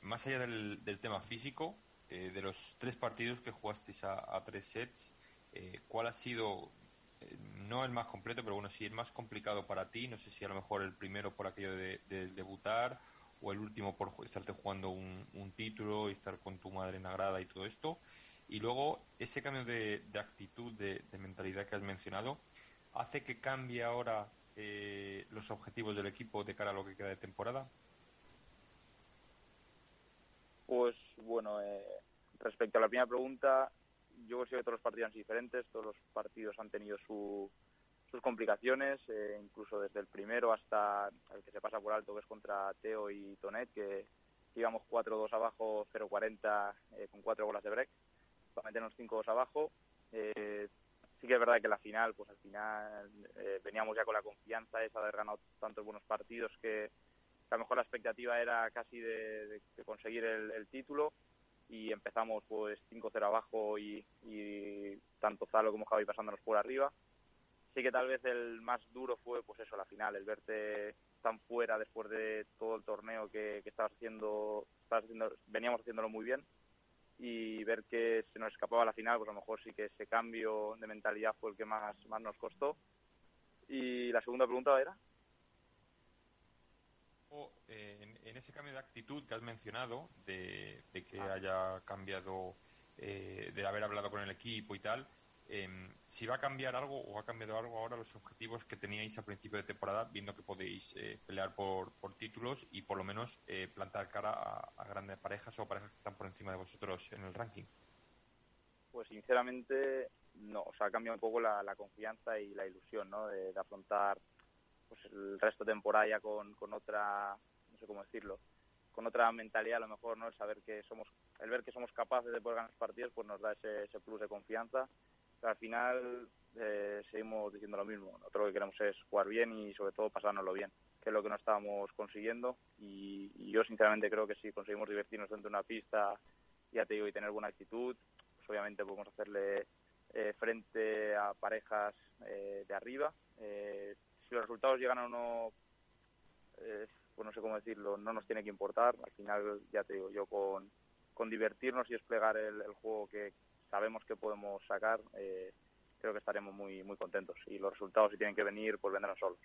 más allá del, del tema físico, eh, de los tres partidos que jugasteis a, a tres sets, eh, ¿cuál ha sido, no el más completo, pero bueno, sí el más complicado para ti? No sé si a lo mejor el primero por aquello de, de debutar o el último por estarte jugando un, un título y estar con tu madre en la grada y todo esto. Y luego, ese cambio de, actitud, de, de mentalidad que has mencionado, hace que cambie ahora eh, los objetivos del equipo de cara a lo que queda de temporada? Pues bueno, eh, respecto a la primera pregunta, yo considero que todos los partidos han sido diferentes, todos los partidos han tenido su- sus complicaciones, eh, incluso desde el primero hasta el que se pasa por alto, que es contra Teo y Tonet, que íbamos 4-2 abajo, 0-40 eh, con cuatro bolas de break, para meternos 5-2 abajo. Eh, sí que es verdad que la final, pues al final eh, veníamos ya con la confianza esa de haber ganado tantos buenos partidos que a lo mejor la expectativa era casi de, conseguir el, el título y empezamos pues 5-0 abajo y, y tanto Zalo como Javi pasándonos por arriba. Sí que tal vez el más duro fue pues eso, la final, el verte tan fuera después de todo el torneo que, que estabas haciendo, estabas haciendo, veníamos haciéndolo muy bien y ver que se nos escapaba la final, pues a lo mejor sí que ese cambio de mentalidad fue el que más, más nos costó. Y la segunda pregunta era. Eh, en, en ese cambio de actitud que has mencionado, de, de que haya cambiado, eh, de haber hablado con el equipo y tal, em, si va a cambiar algo o ha cambiado algo ahora los objetivos que teníais a principio de temporada, viendo que podéis eh, pelear por, por títulos y por lo menos eh, plantar cara a, grandes parejas o parejas que están por encima de vosotros en el ranking. Pues sinceramente no, o sea, ha cambiado un poco la, la confianza y la ilusión, ¿no? De, afrontar pues el resto de temporada ya con, con otra, no sé cómo decirlo, con otra mentalidad a lo mejor, ¿no? El saber que somos, el ver que somos capaces de poder ganar partidos, pues nos da ese, ese plus de confianza. Al final eh, seguimos diciendo lo mismo. Nosotros lo que queremos es jugar bien y sobre todo pasárnoslo bien, que es lo que no estábamos consiguiendo. Y, yo sinceramente creo que si conseguimos divertirnos dentro de una pista, ya te digo, y tener buena actitud, pues obviamente podemos hacerle eh, frente a parejas eh, de arriba. Eh, si los resultados llegan o no, eh, pues no sé cómo decirlo, no nos tiene que importar. Al final, ya te digo, yo con, con divertirnos y desplegar el, el juego que sabemos que podemos sacar, eh, creo que estaremos muy muy contentos. Y los resultados, si tienen que venir, pues vendrán solos.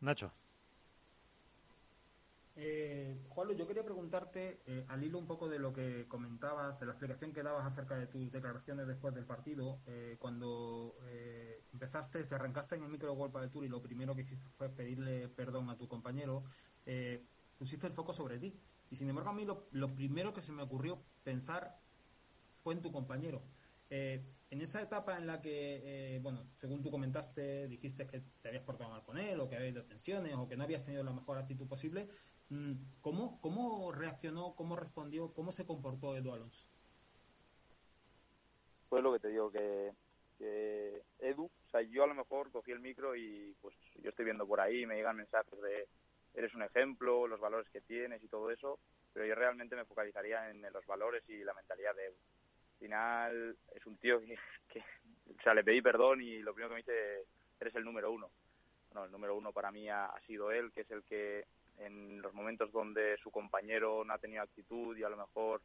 Nacho. Eh, Juanlo, yo quería preguntarte, eh, al hilo un poco de lo que comentabas, de la explicación que dabas acerca de tus declaraciones después del partido, eh, cuando eh, empezaste, te arrancaste en el micro de World del Tour y lo primero que hiciste fue pedirle perdón a tu compañero, eh, pusiste el foco sobre ti. Y sin embargo, a mí lo, lo primero que se me ocurrió pensar fue en tu compañero. Eh, en esa etapa en la que, eh, bueno, según tú comentaste, dijiste que te habías portado mal con él, o que había habido tensiones, o que no habías tenido la mejor actitud posible, mm, ¿cómo, cómo reaccionó, cómo respondió, cómo se comportó Edu Alonso? Pues lo que te digo, que, que Edu, o sea, yo a lo mejor cogí el micro y pues yo estoy viendo por ahí, me llegan mensajes de eres un ejemplo, los valores que tienes y todo eso, pero yo realmente me focalizaría en, los valores y la mentalidad de Edu. Al final es un tío que, [laughs] que, o sea, le pedí perdón y lo primero que me dice, eres el número uno. Bueno, el número uno para mí ha, sido él, que es el que en los momentos donde su compañero no ha tenido actitud y a lo mejor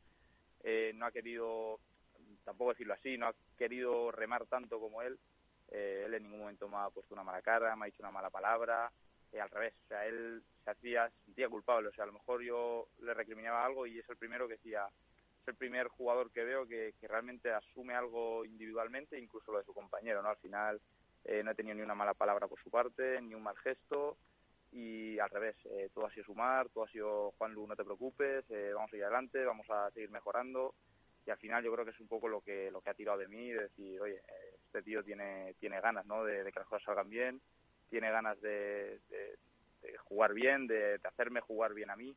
eh, no ha querido, tampoco decirlo así, no ha querido remar tanto como él, eh, él en ningún momento me ha puesto una mala cara, me ha dicho una mala palabra, eh, al revés, o sea, él se hacía, sentía culpable, o sea, a lo mejor yo le recriminaba algo y es el primero que decía, el primer jugador que veo que, que realmente asume algo individualmente, incluso lo de su compañero, ¿no? Al final eh, no he tenido ni una mala palabra por su parte, ni un mal gesto, y al revés, eh, todo ha sido sumar, todo ha sido Juan Lu, no te preocupes, eh, vamos a ir adelante, vamos a seguir mejorando y al final yo creo que es un poco lo que lo que ha tirado de mí, de decir, oye, este tío tiene tiene ganas, ¿no? De, de que las cosas salgan bien, tiene ganas de, de, de jugar bien, de, hacerme jugar bien a mí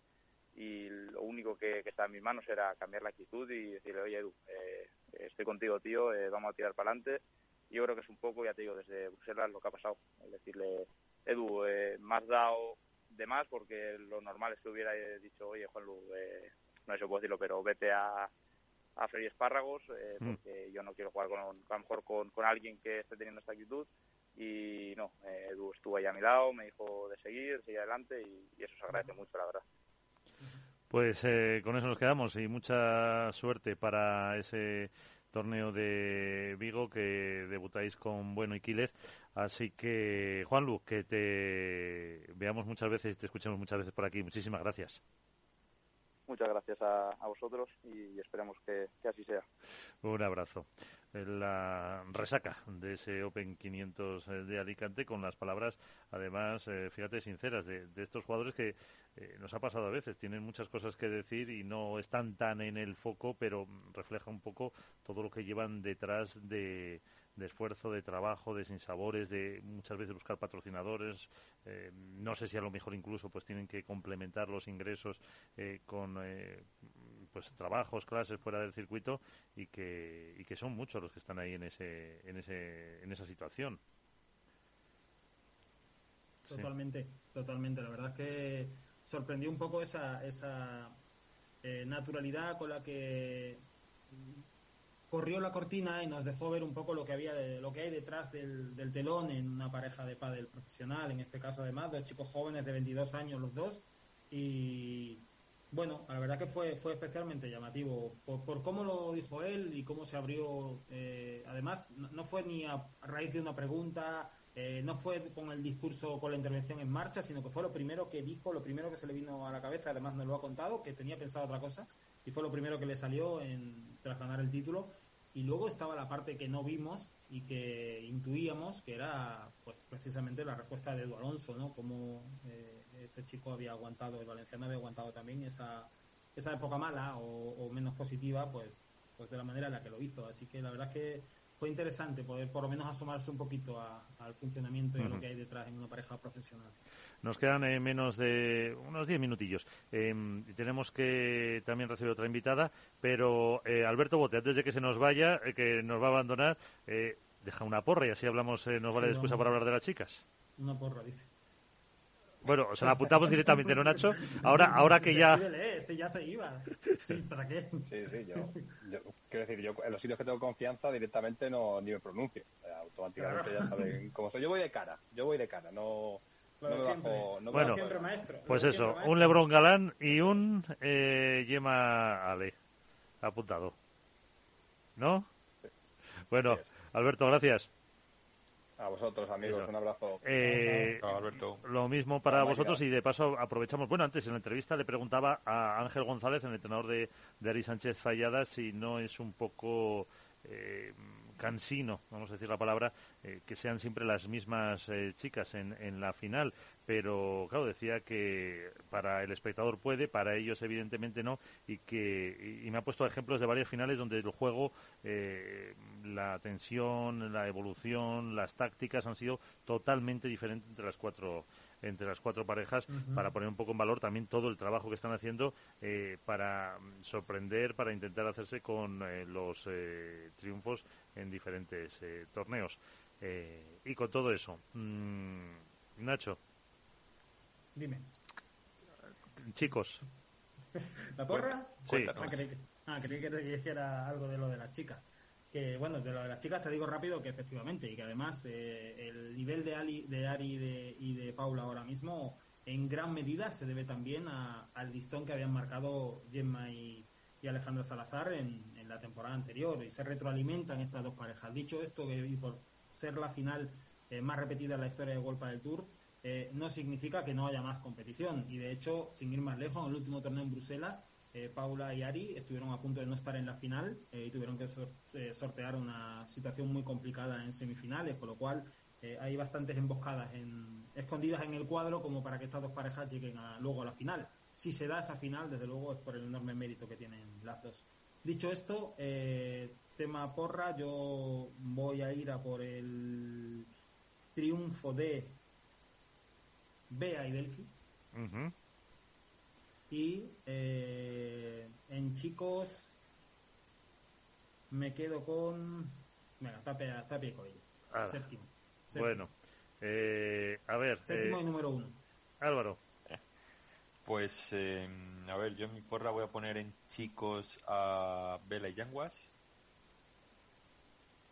y lo único que, que está en mis manos era cambiar la actitud y decirle, oye, Edu, eh, estoy contigo, tío, eh, vamos a tirar para adelante. Yo creo que es un poco, ya te digo, desde Bruselas lo que ha pasado, es decirle Edu, eh, me has dado de más porque lo normal es que hubiera dicho, oye, Juanlu, eh, no sé si puedo decirlo, pero vete a, a freír espárragos eh, Mm. porque yo no quiero jugar con, a lo mejor con, con alguien que esté teniendo esta actitud y no, eh, Edu estuvo ahí a mi lado, me dijo de seguir, seguir adelante y, y eso se agradece mucho, la verdad. Pues eh, con eso nos quedamos y mucha suerte para ese torneo de Vigo que debutáis con Bueno y Quílez. Así que, Juan Lu, que te veamos muchas veces y te escuchemos muchas veces por aquí. Muchísimas gracias. Muchas gracias a, a vosotros y esperemos que, que así sea. Un abrazo. La resaca de ese Open 500 de Alicante con las palabras, además, eh, fíjate, sinceras, de, de estos jugadores que eh, nos ha pasado a veces. Tienen muchas cosas que decir y no están tan en el foco, pero refleja un poco todo lo que llevan detrás de, de esfuerzo, de trabajo, de sinsabores, de muchas veces buscar patrocinadores. Eh, no sé si a lo mejor incluso pues tienen que complementar los ingresos eh, con eh, pues trabajos, clases fuera del circuito y que, y que son muchos los que están ahí en ese, en ese, en esa situación. Sí. Totalmente, totalmente. La verdad es que sorprendió un poco esa, esa eh, naturalidad con la que corrió la cortina y nos dejó ver un poco lo que había de, lo que hay detrás del, del, telón en una pareja de pádel profesional en este caso además dos chicos jóvenes de 22 años los dos. Y bueno la verdad que fue fue especialmente llamativo. Por, por cómo lo dijo él y cómo se abrió eh, además no, fue ni a raíz de una pregunta eh, no fue con el discurso con la intervención en marcha sino que fue lo primero que dijo lo primero que se le vino a la cabeza además nos lo ha contado que tenía pensado otra cosa y fue lo primero que le salió en, tras ganar el título y luego estaba la parte que no vimos y que intuíamos que era pues precisamente la respuesta de Edu Alonso no como eh, este chico había aguantado el valenciano había aguantado también esa esa época mala o, o, menos positiva pues pues de la manera en la que lo hizo. Así que la verdad es que fue interesante poder por lo menos asomarse un poquito a, al funcionamiento y uh -huh. lo que hay detrás en una pareja profesional nos quedan eh, menos de unos 10 minutillos. Eh, tenemos que también recibir otra invitada, pero eh, Alberto Bote, antes de que se nos vaya, eh, que nos va a abandonar, eh, deja una porra y así hablamos, eh, nos vale sí, excusa para hablar de las chicas. Una porra, dice. Bueno, o sea, la apuntamos directamente, ¿no, Nacho? Ahora, ahora que ya... Este ya se iba. Sí, ¿para qué? Sí, sí, yo, yo, quiero decir, yo en los sitios que tengo confianza directamente no ni me pronuncio. Automáticamente claro. ya saben cómo soy. Yo voy de cara, yo voy de cara, no... No bajo, no bueno, siempre maestro. Pues eso, maestro. un Lebron Galán y un eh, Yema Ale. Apuntado. ¿No? Sí. Bueno, sí Alberto, gracias. A vosotros, amigos, un abrazo. Eh, Chao, Alberto. Lo mismo para vosotros y de paso aprovechamos. Bueno, antes en la entrevista le preguntaba a Ángel González, el entrenador de, de Ari Sánchez Fallada, si no es un poco eh, cansino, vamos a decir la palabra, eh, que sean siempre las mismas eh, chicas en, en, la final. Pero, claro, decía que para el espectador puede, para ellos evidentemente no, y que y, me ha puesto ejemplos de varias finales donde el juego, eh, la tensión, la evolución, las tácticas han sido totalmente diferentes entre las cuatro entre las cuatro parejas uh -huh. para poner un poco en valor también todo el trabajo que están haciendo eh, para sorprender, para intentar hacerse con eh, los eh, triunfos en diferentes eh, torneos. Eh, y con todo eso, mmm, Nacho. Dime. Chicos. ¿La porra? Sí. Ah, creí, que, ah, creí que era algo de lo de las chicas que bueno, de lo de las chicas te digo rápido que efectivamente y que además eh, el nivel de Ali, de Ari y de, y de Paula ahora mismo en gran medida se debe también al listón que habían marcado Gemma y, Alejandro Salazar en, la temporada anterior y se retroalimentan estas dos parejas. Dicho esto, y por ser la final eh, más repetida en la historia de Golpa del Tour, eh, no significa que no haya más competición. Y de hecho, sin ir más lejos, en el último torneo en Bruselas, eh, Paula y Ari estuvieron a punto de no estar en la final y tuvieron que sortear una situación muy complicada en semifinales, con lo cual hay bastantes emboscadas en, escondidas en el cuadro como para que estas dos parejas lleguen luego a la final. Si se da esa final, desde luego es por el enorme mérito que tienen las dos. Dicho esto, tema porra, yo voy a ir a por el triunfo de Bea y Delphi. Y eh, en chicos me quedo con. Venga, Tapia, tapia y Coello. Séptimo. Bueno, eh, a ver. Séptimo y eh, número uno. Álvaro. Pues, a ver, yo en mi porra voy a poner en chicos a Bela y Yanguas.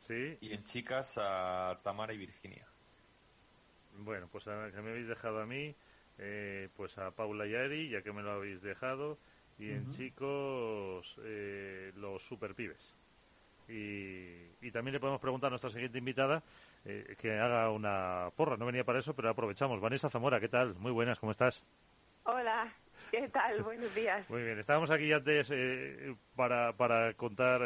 Sí. Y en chicas a Tamara y Virginia. Bueno, pues a, que me habéis dejado a mí, eh, pues a Paula y Ari, ya que me lo habéis dejado, y en chicos, eh, los super pibes. Y, también le podemos preguntar a nuestra siguiente invitada eh, que haga una porra. No venía para eso, pero aprovechamos. Vanessa Zamora, ¿qué tal? Muy buenas, ¿cómo estás? Hola, ¿qué tal? [laughs] Buenos días. Muy bien, estábamos aquí antes eh, para, para contar.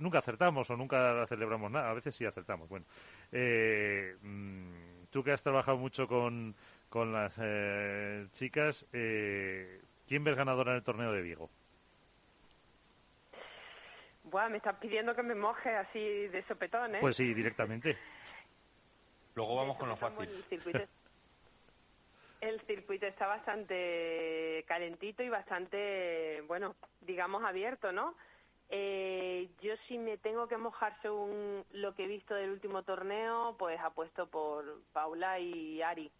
nunca acertamos o nunca celebramos nada, a veces sí acertamos. Bueno, eh, mm, tú que has trabajado mucho con, con las eh, chicas, eh, ¿quién ves ganadora en el torneo de Vigo? Buah, me estás pidiendo que me moje así de sopetón, ¿eh? Pues sí, directamente. Luego vamos con lo fácil. [laughs] El circuito, está bastante calentito y bastante, bueno, digamos abierto, ¿no? Eh, yo si me tengo que mojar según lo que he visto del último torneo, pues apuesto por Paula y Ari.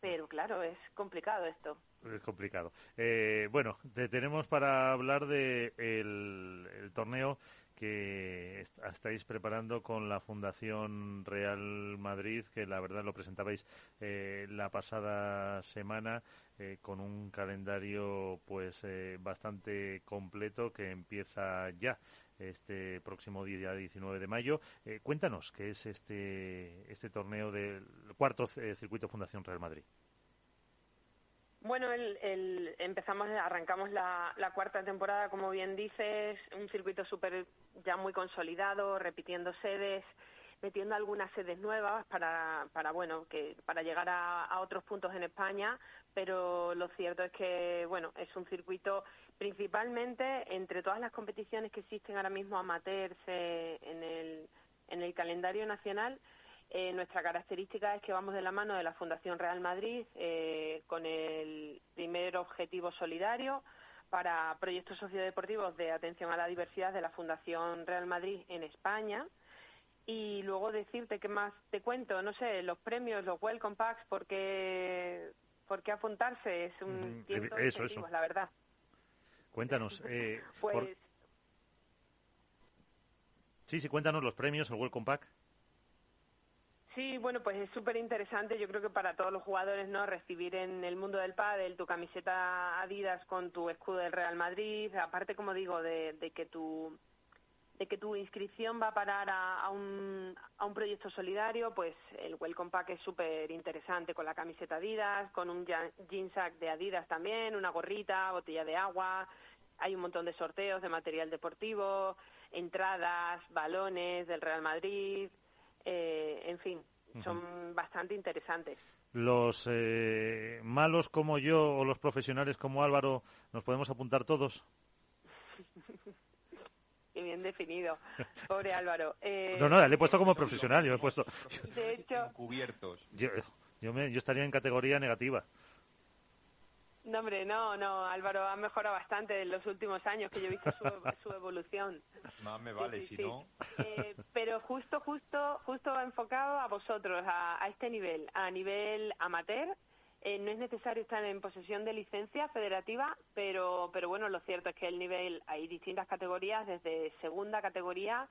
Pero claro, es complicado esto. Es complicado. Eh, bueno, te tenemos para hablar de el torneo que estáis preparando con la Fundación Real Madrid, que la verdad lo presentabais eh, la pasada semana eh, con un calendario pues eh, bastante completo que empieza ya este próximo día 19 de mayo. cuéntanos qué es este este torneo del cuarto circuito Fundación Real Madrid. Bueno, el, empezamos, arrancamos la, cuarta temporada, como bien dices, un circuito súper ya muy consolidado, repitiendo sedes, metiendo algunas sedes nuevas para, para bueno, que para llegar a, otros puntos en España, pero lo cierto es que, bueno, es un circuito principalmente entre todas las competiciones que existen ahora mismo amateurs eh, en el, en el calendario nacional eh, nuestra característica es que vamos de la mano de la Fundación Real Madrid eh, con el primer objetivo solidario para proyectos sociodeportivos de atención a la diversidad de la Fundación Real Madrid en España. Y luego decirte qué más te cuento, no sé, los premios, los welcome packs, ¿por qué, apuntarse? Es un tiempo eso, eso. la verdad. Cuéntanos. Eh, pues Sí, sí, cuéntanos los premios, el welcome pack. Sí, bueno, pues es súper interesante. Yo creo que para todos los jugadores, ¿no? Recibir en el mundo del pádel tu camiseta Adidas con tu escudo del Real Madrid. Aparte, como digo, de, que tu de que tu inscripción va a parar a, un, a un proyecto solidario, pues el Welcome Pack es súper interesante con la camiseta Adidas, con un jean sack de Adidas también, una gorrita, botella de agua, hay un montón de sorteos de material deportivo, entradas, balones del Real Madrid, eh, en fin, son bastante interesantes. Los eh, malos como yo o los profesionales como Álvaro, ¿nos podemos apuntar todos? Qué bien definido. Pobre Álvaro. Eh, no, no, le he puesto como profesional, yo he puesto... De hecho... Cubiertos. Yo, yo, me, yo estaría en categoría negativa. No, hombre, no, no, Álvaro ha mejorado bastante en los últimos años que yo he visto su, evolución. Más me vale, si no. Eh, pero justo, justo, justo enfocado a vosotros, a, este nivel, a nivel amateur. Eh, no es necesario estar en posesión de licencia federativa, pero, pero bueno, lo cierto es que el nivel, hay distintas categorías, desde segunda categoría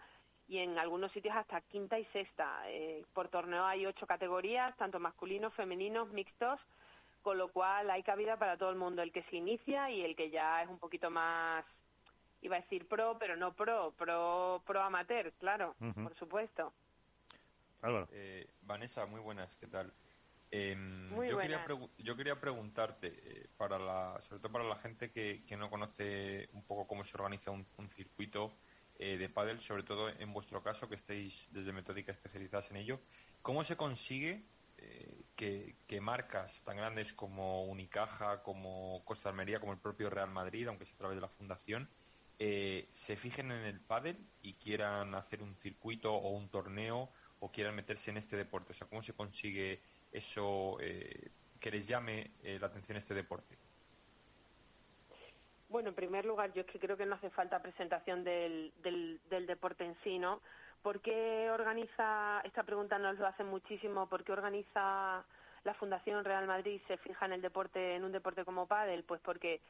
y en algunos sitios hasta quinta y sexta. Eh, por torneo hay ocho categorías, tanto masculinos, femeninos, mixtos con lo cual hay cabida para todo el mundo, el que se inicia y el que ya es un poquito más, iba a decir pro, pero no pro, pro, pro amateur, claro, por supuesto. Eh, Vanessa, muy buenas, ¿qué tal? Em, yo, Quería yo quería preguntarte, eh, para la, sobre todo para la gente que, que no conoce un poco cómo se organiza un, circuito eh, de pádel, sobre todo en vuestro caso, que estéis desde Metódica especializadas en ello, ¿cómo se consigue eh, que, que, marcas tan grandes como Unicaja, como Costa Almería, como el propio Real Madrid, aunque sea a través de la fundación, se fijen en el pádel y quieran hacer un circuito o un torneo o quieran meterse en este deporte? O sea, ¿cómo se consigue eso eh, que les llame eh, la atención este deporte? Bueno, en primer lugar, yo es que creo que no hace falta presentación del, del, deporte en sí, ¿no? ¿Por qué organiza, esta pregunta nos lo hacen muchísimo, ¿por qué organiza la Fundación Real Madrid se fija en el deporte, en un deporte como pádel? Pues porque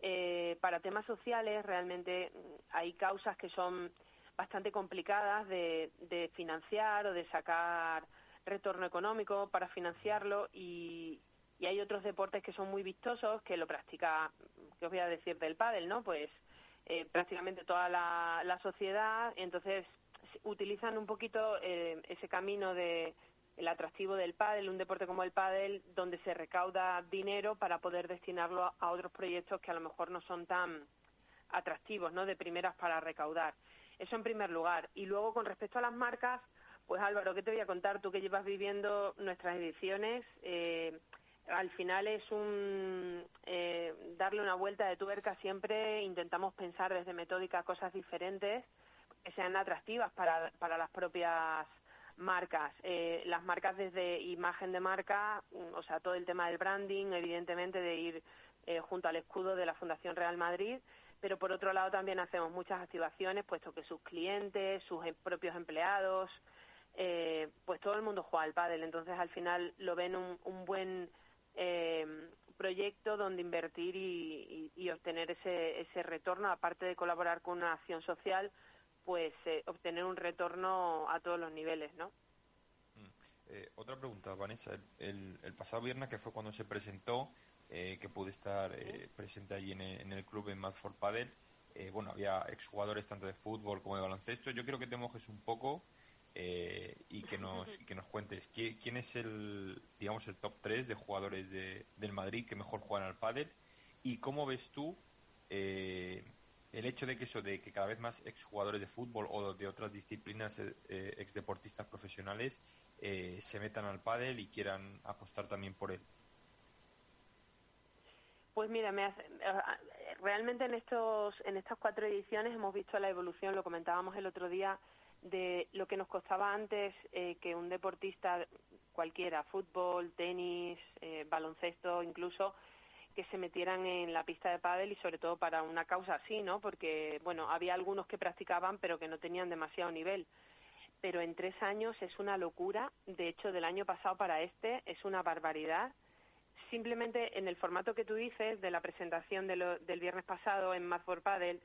eh, para temas sociales realmente hay causas que son bastante complicadas de, de financiar o de sacar retorno económico para financiarlo y, hay otros deportes que son muy vistosos que lo practica, que os voy a decir del pádel, ¿no? Pues eh, prácticamente toda la, sociedad, entonces utilizan un poquito eh, ese camino de el atractivo del pádel, un deporte como el pádel, donde se recauda dinero para poder destinarlo a, otros proyectos que a lo mejor no son tan atractivos, ¿no? De primeras para recaudar. Eso en primer lugar. Y luego, con respecto a las marcas, pues Álvaro, ¿qué te voy a contar? Tú que llevas viviendo nuestras ediciones, eh, al final es un eh, darle una vuelta de tuerca siempre, intentamos pensar desde metódica cosas diferentes que sean atractivas para, para las propias marcas. Eh, las marcas desde imagen de marca, o sea, todo el tema del branding, evidentemente de ir junto al escudo de la Fundación Real Madrid, pero por otro lado también hacemos muchas activaciones, puesto que sus clientes, sus em, propios empleados, eh, pues todo el mundo juega al pádel, entonces al final lo ven un, un buen eh, proyecto donde invertir y, obtener ese, ese retorno, aparte de colaborar con una acción social, pues eh, obtener un retorno a todos los niveles, ¿no? Mm. otra pregunta, Vanessa. El, el, pasado viernes, que fue cuando se presentó, que pude estar presente allí en el, en el club en Mad for Padel, bueno, había exjugadores tanto de fútbol como de baloncesto. Yo quiero que te mojes un poco eh, y que nos que nos cuentes quién es el digamos el top 3 de jugadores de, del Madrid que mejor juegan al pádel y cómo ves tú eh, el hecho de que eso de que cada vez más exjugadores de fútbol o de otras disciplinas eh, exdeportistas profesionales se metan al pádel y quieran apostar también por él pues mira, me realmente en estos en estas cuatro ediciones hemos visto la evolución, lo comentábamos el otro día, de lo que nos costaba antes eh, que un deportista cualquiera, fútbol, tenis, eh, baloncesto, incluso, que se metieran en la pista de pádel y sobre todo para una causa así, ¿no? Porque, bueno, había algunos que practicaban pero que no tenían demasiado nivel. Pero en tres años es una locura. De hecho, del año pasado para este es una barbaridad. Simplemente en el formato que tú dices de la presentación del viernes pasado en Mad for Paddle,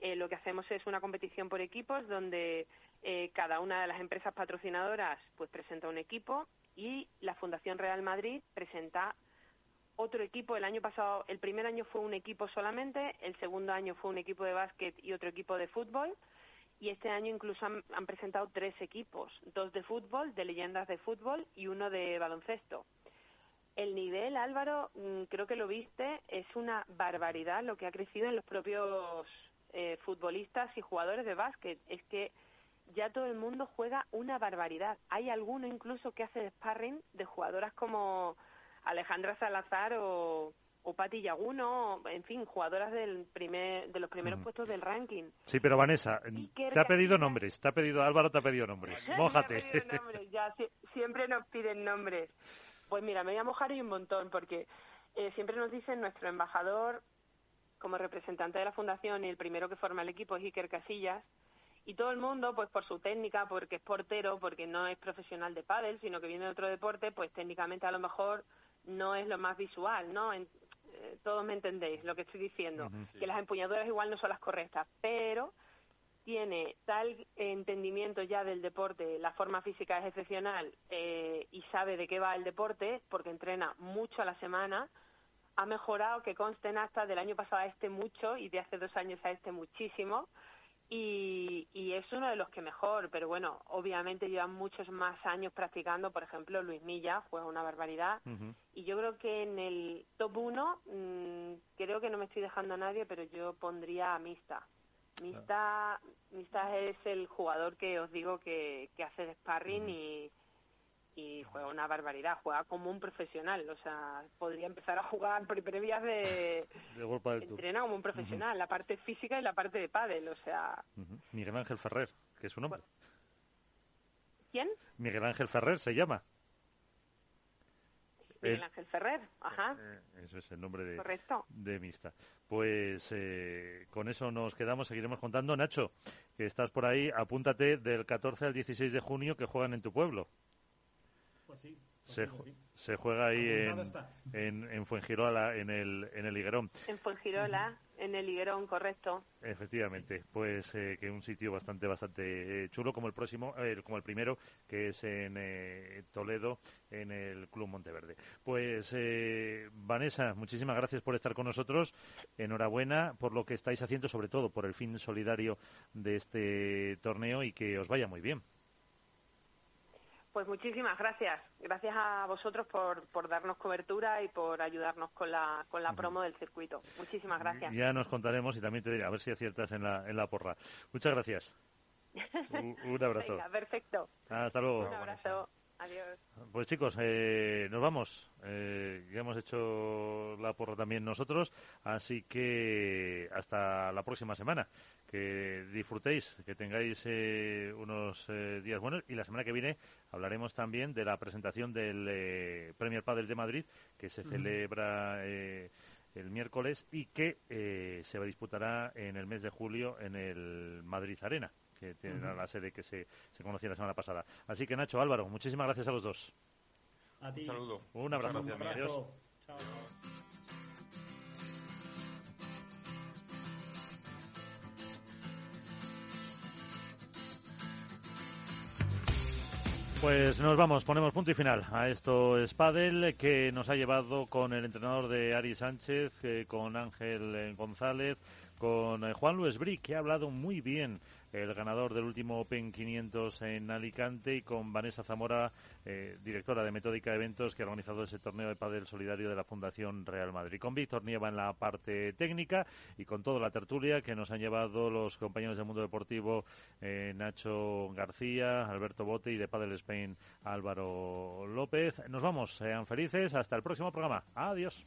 eh, lo que hacemos es una competición por equipos donde eh, cada una de las empresas patrocinadoras pues presenta un equipo y la Fundación Real Madrid presenta otro equipo. El año pasado, el primer año fue un equipo solamente, el segundo año fue un equipo de básquet y otro equipo de fútbol. Y este año incluso han, han presentado tres equipos, dos de fútbol, de leyendas de fútbol y uno de baloncesto. El nivel, Álvaro, mm, creo que lo viste, es una barbaridad lo que ha crecido en los propios eh, futbolistas y jugadores de básquet. Es que ya todo el mundo juega una barbaridad. Hay alguno incluso que hace sparring de jugadoras como Alejandra Salazar o, o Pati Yaguno, en fin, jugadoras del primer, de los primeros mm. puestos del ranking. Sí, pero Vanessa, te ha pedido nombres, te ha pedido Álvaro, te ha pedido nombres. Mójate. ya, siempre nos piden nombres. Pues mira, me voy a mojar y un montón, porque eh, siempre nos dicen nuestro embajador como representante de la fundación y el primero que forma el equipo es Iker Casillas. Y todo el mundo pues por su técnica porque es portero porque no es profesional de pádel sino que viene de otro deporte pues técnicamente a lo mejor no es lo más visual no eh, todos me entendéis lo que estoy diciendo que las empuñaduras igual no son las correctas pero tiene tal entendimiento ya del deporte, la forma física es excepcional eh, y sabe de qué va el deporte, porque entrena mucho a la semana, ha mejorado, que consten hasta del año pasado a este mucho y de hace dos años a este muchísimo. Y, y es uno de los que mejor, pero bueno, obviamente llevan muchos más años practicando, por ejemplo, Luis Milla juega una barbaridad, y yo creo que en el top 1, mm, creo que no me estoy dejando a nadie, pero yo pondría a Mista. Mista, Mista es el jugador que os digo que, que hace de sparring y, y juega una barbaridad, juega como un profesional, o sea, podría empezar a jugar pre- previas de... [laughs] De World Padel Tour. entrena como un profesional, la parte física y la parte de pádel, o sea. Miguel Ángel Ferrer, que es su nombre. ¿quién? Miguel Ángel Ferrer se llama. Miguel El- Ángel Ferrer, ajá, Eso es el nombre de, correcto. de Mista. Pues eh, con eso nos quedamos, seguiremos contando. Nacho, que estás por ahí, apúntate del 14 al 16 de junio que juegan en tu pueblo. Pues sí. pues Se, sí, pues sí. se juega ahí en, en, en Fuengirola, en el, en el Higuerón. En Fuengirola, en el Higuerón, correcto. Efectivamente, pues eh, que un sitio bastante bastante eh, chulo como el próximo, eh, como el primero que es en eh, Toledo en el Club Monteverde. Pues eh, Vanessa, muchísimas gracias por estar con nosotros. Enhorabuena por lo que estáis haciendo, sobre todo por el fin solidario de este torneo y que os vaya muy bien. Pues muchísimas gracias. Gracias a vosotros por, por darnos cobertura y por ayudarnos con la, con la promo del circuito. Muchísimas gracias. Ya nos contaremos y también te diré a ver si aciertas en la en la porra. Muchas gracias. [laughs] Un, un abrazo. Venga, perfecto. Hasta luego. Un abrazo. Adiós. Pues chicos, eh, nos vamos. Eh, ya hemos hecho la porra también nosotros, así que hasta la próxima semana. Que disfrutéis, que tengáis eh, unos eh, días buenos y la semana que viene hablaremos también de la presentación del eh, Premier Padel de Madrid que se celebra eh, el miércoles y que eh, se disputará en el mes de julio en el Madrid Arena que tiene Ujú. la sede que se, se conocía la semana pasada. Así que Nacho, Álvaro, muchísimas gracias a los dos. A ti. Un saludo. Un abrazo. Un abrazo. Adiós. Chao. Pues nos vamos, ponemos punto y final a esto es Padel, que nos ha llevado con el entrenador de Ari Sánchez, eh, con Ángel eh, González, con eh, Juan Luis Bri, que ha hablado muy bien, el ganador del último Open 500 en Alicante, y con Vanessa Zamora, eh, directora de Metódica Eventos, que ha organizado ese torneo de Padel Solidario de la Fundación Real Madrid. Con Víctor Nieva en la parte técnica y con toda la tertulia que nos han llevado los compañeros del mundo deportivo, eh, Nacho García, Alberto Bote y de Padel Spain, Álvaro López. Nos vamos, sean felices, hasta el próximo programa. Adiós.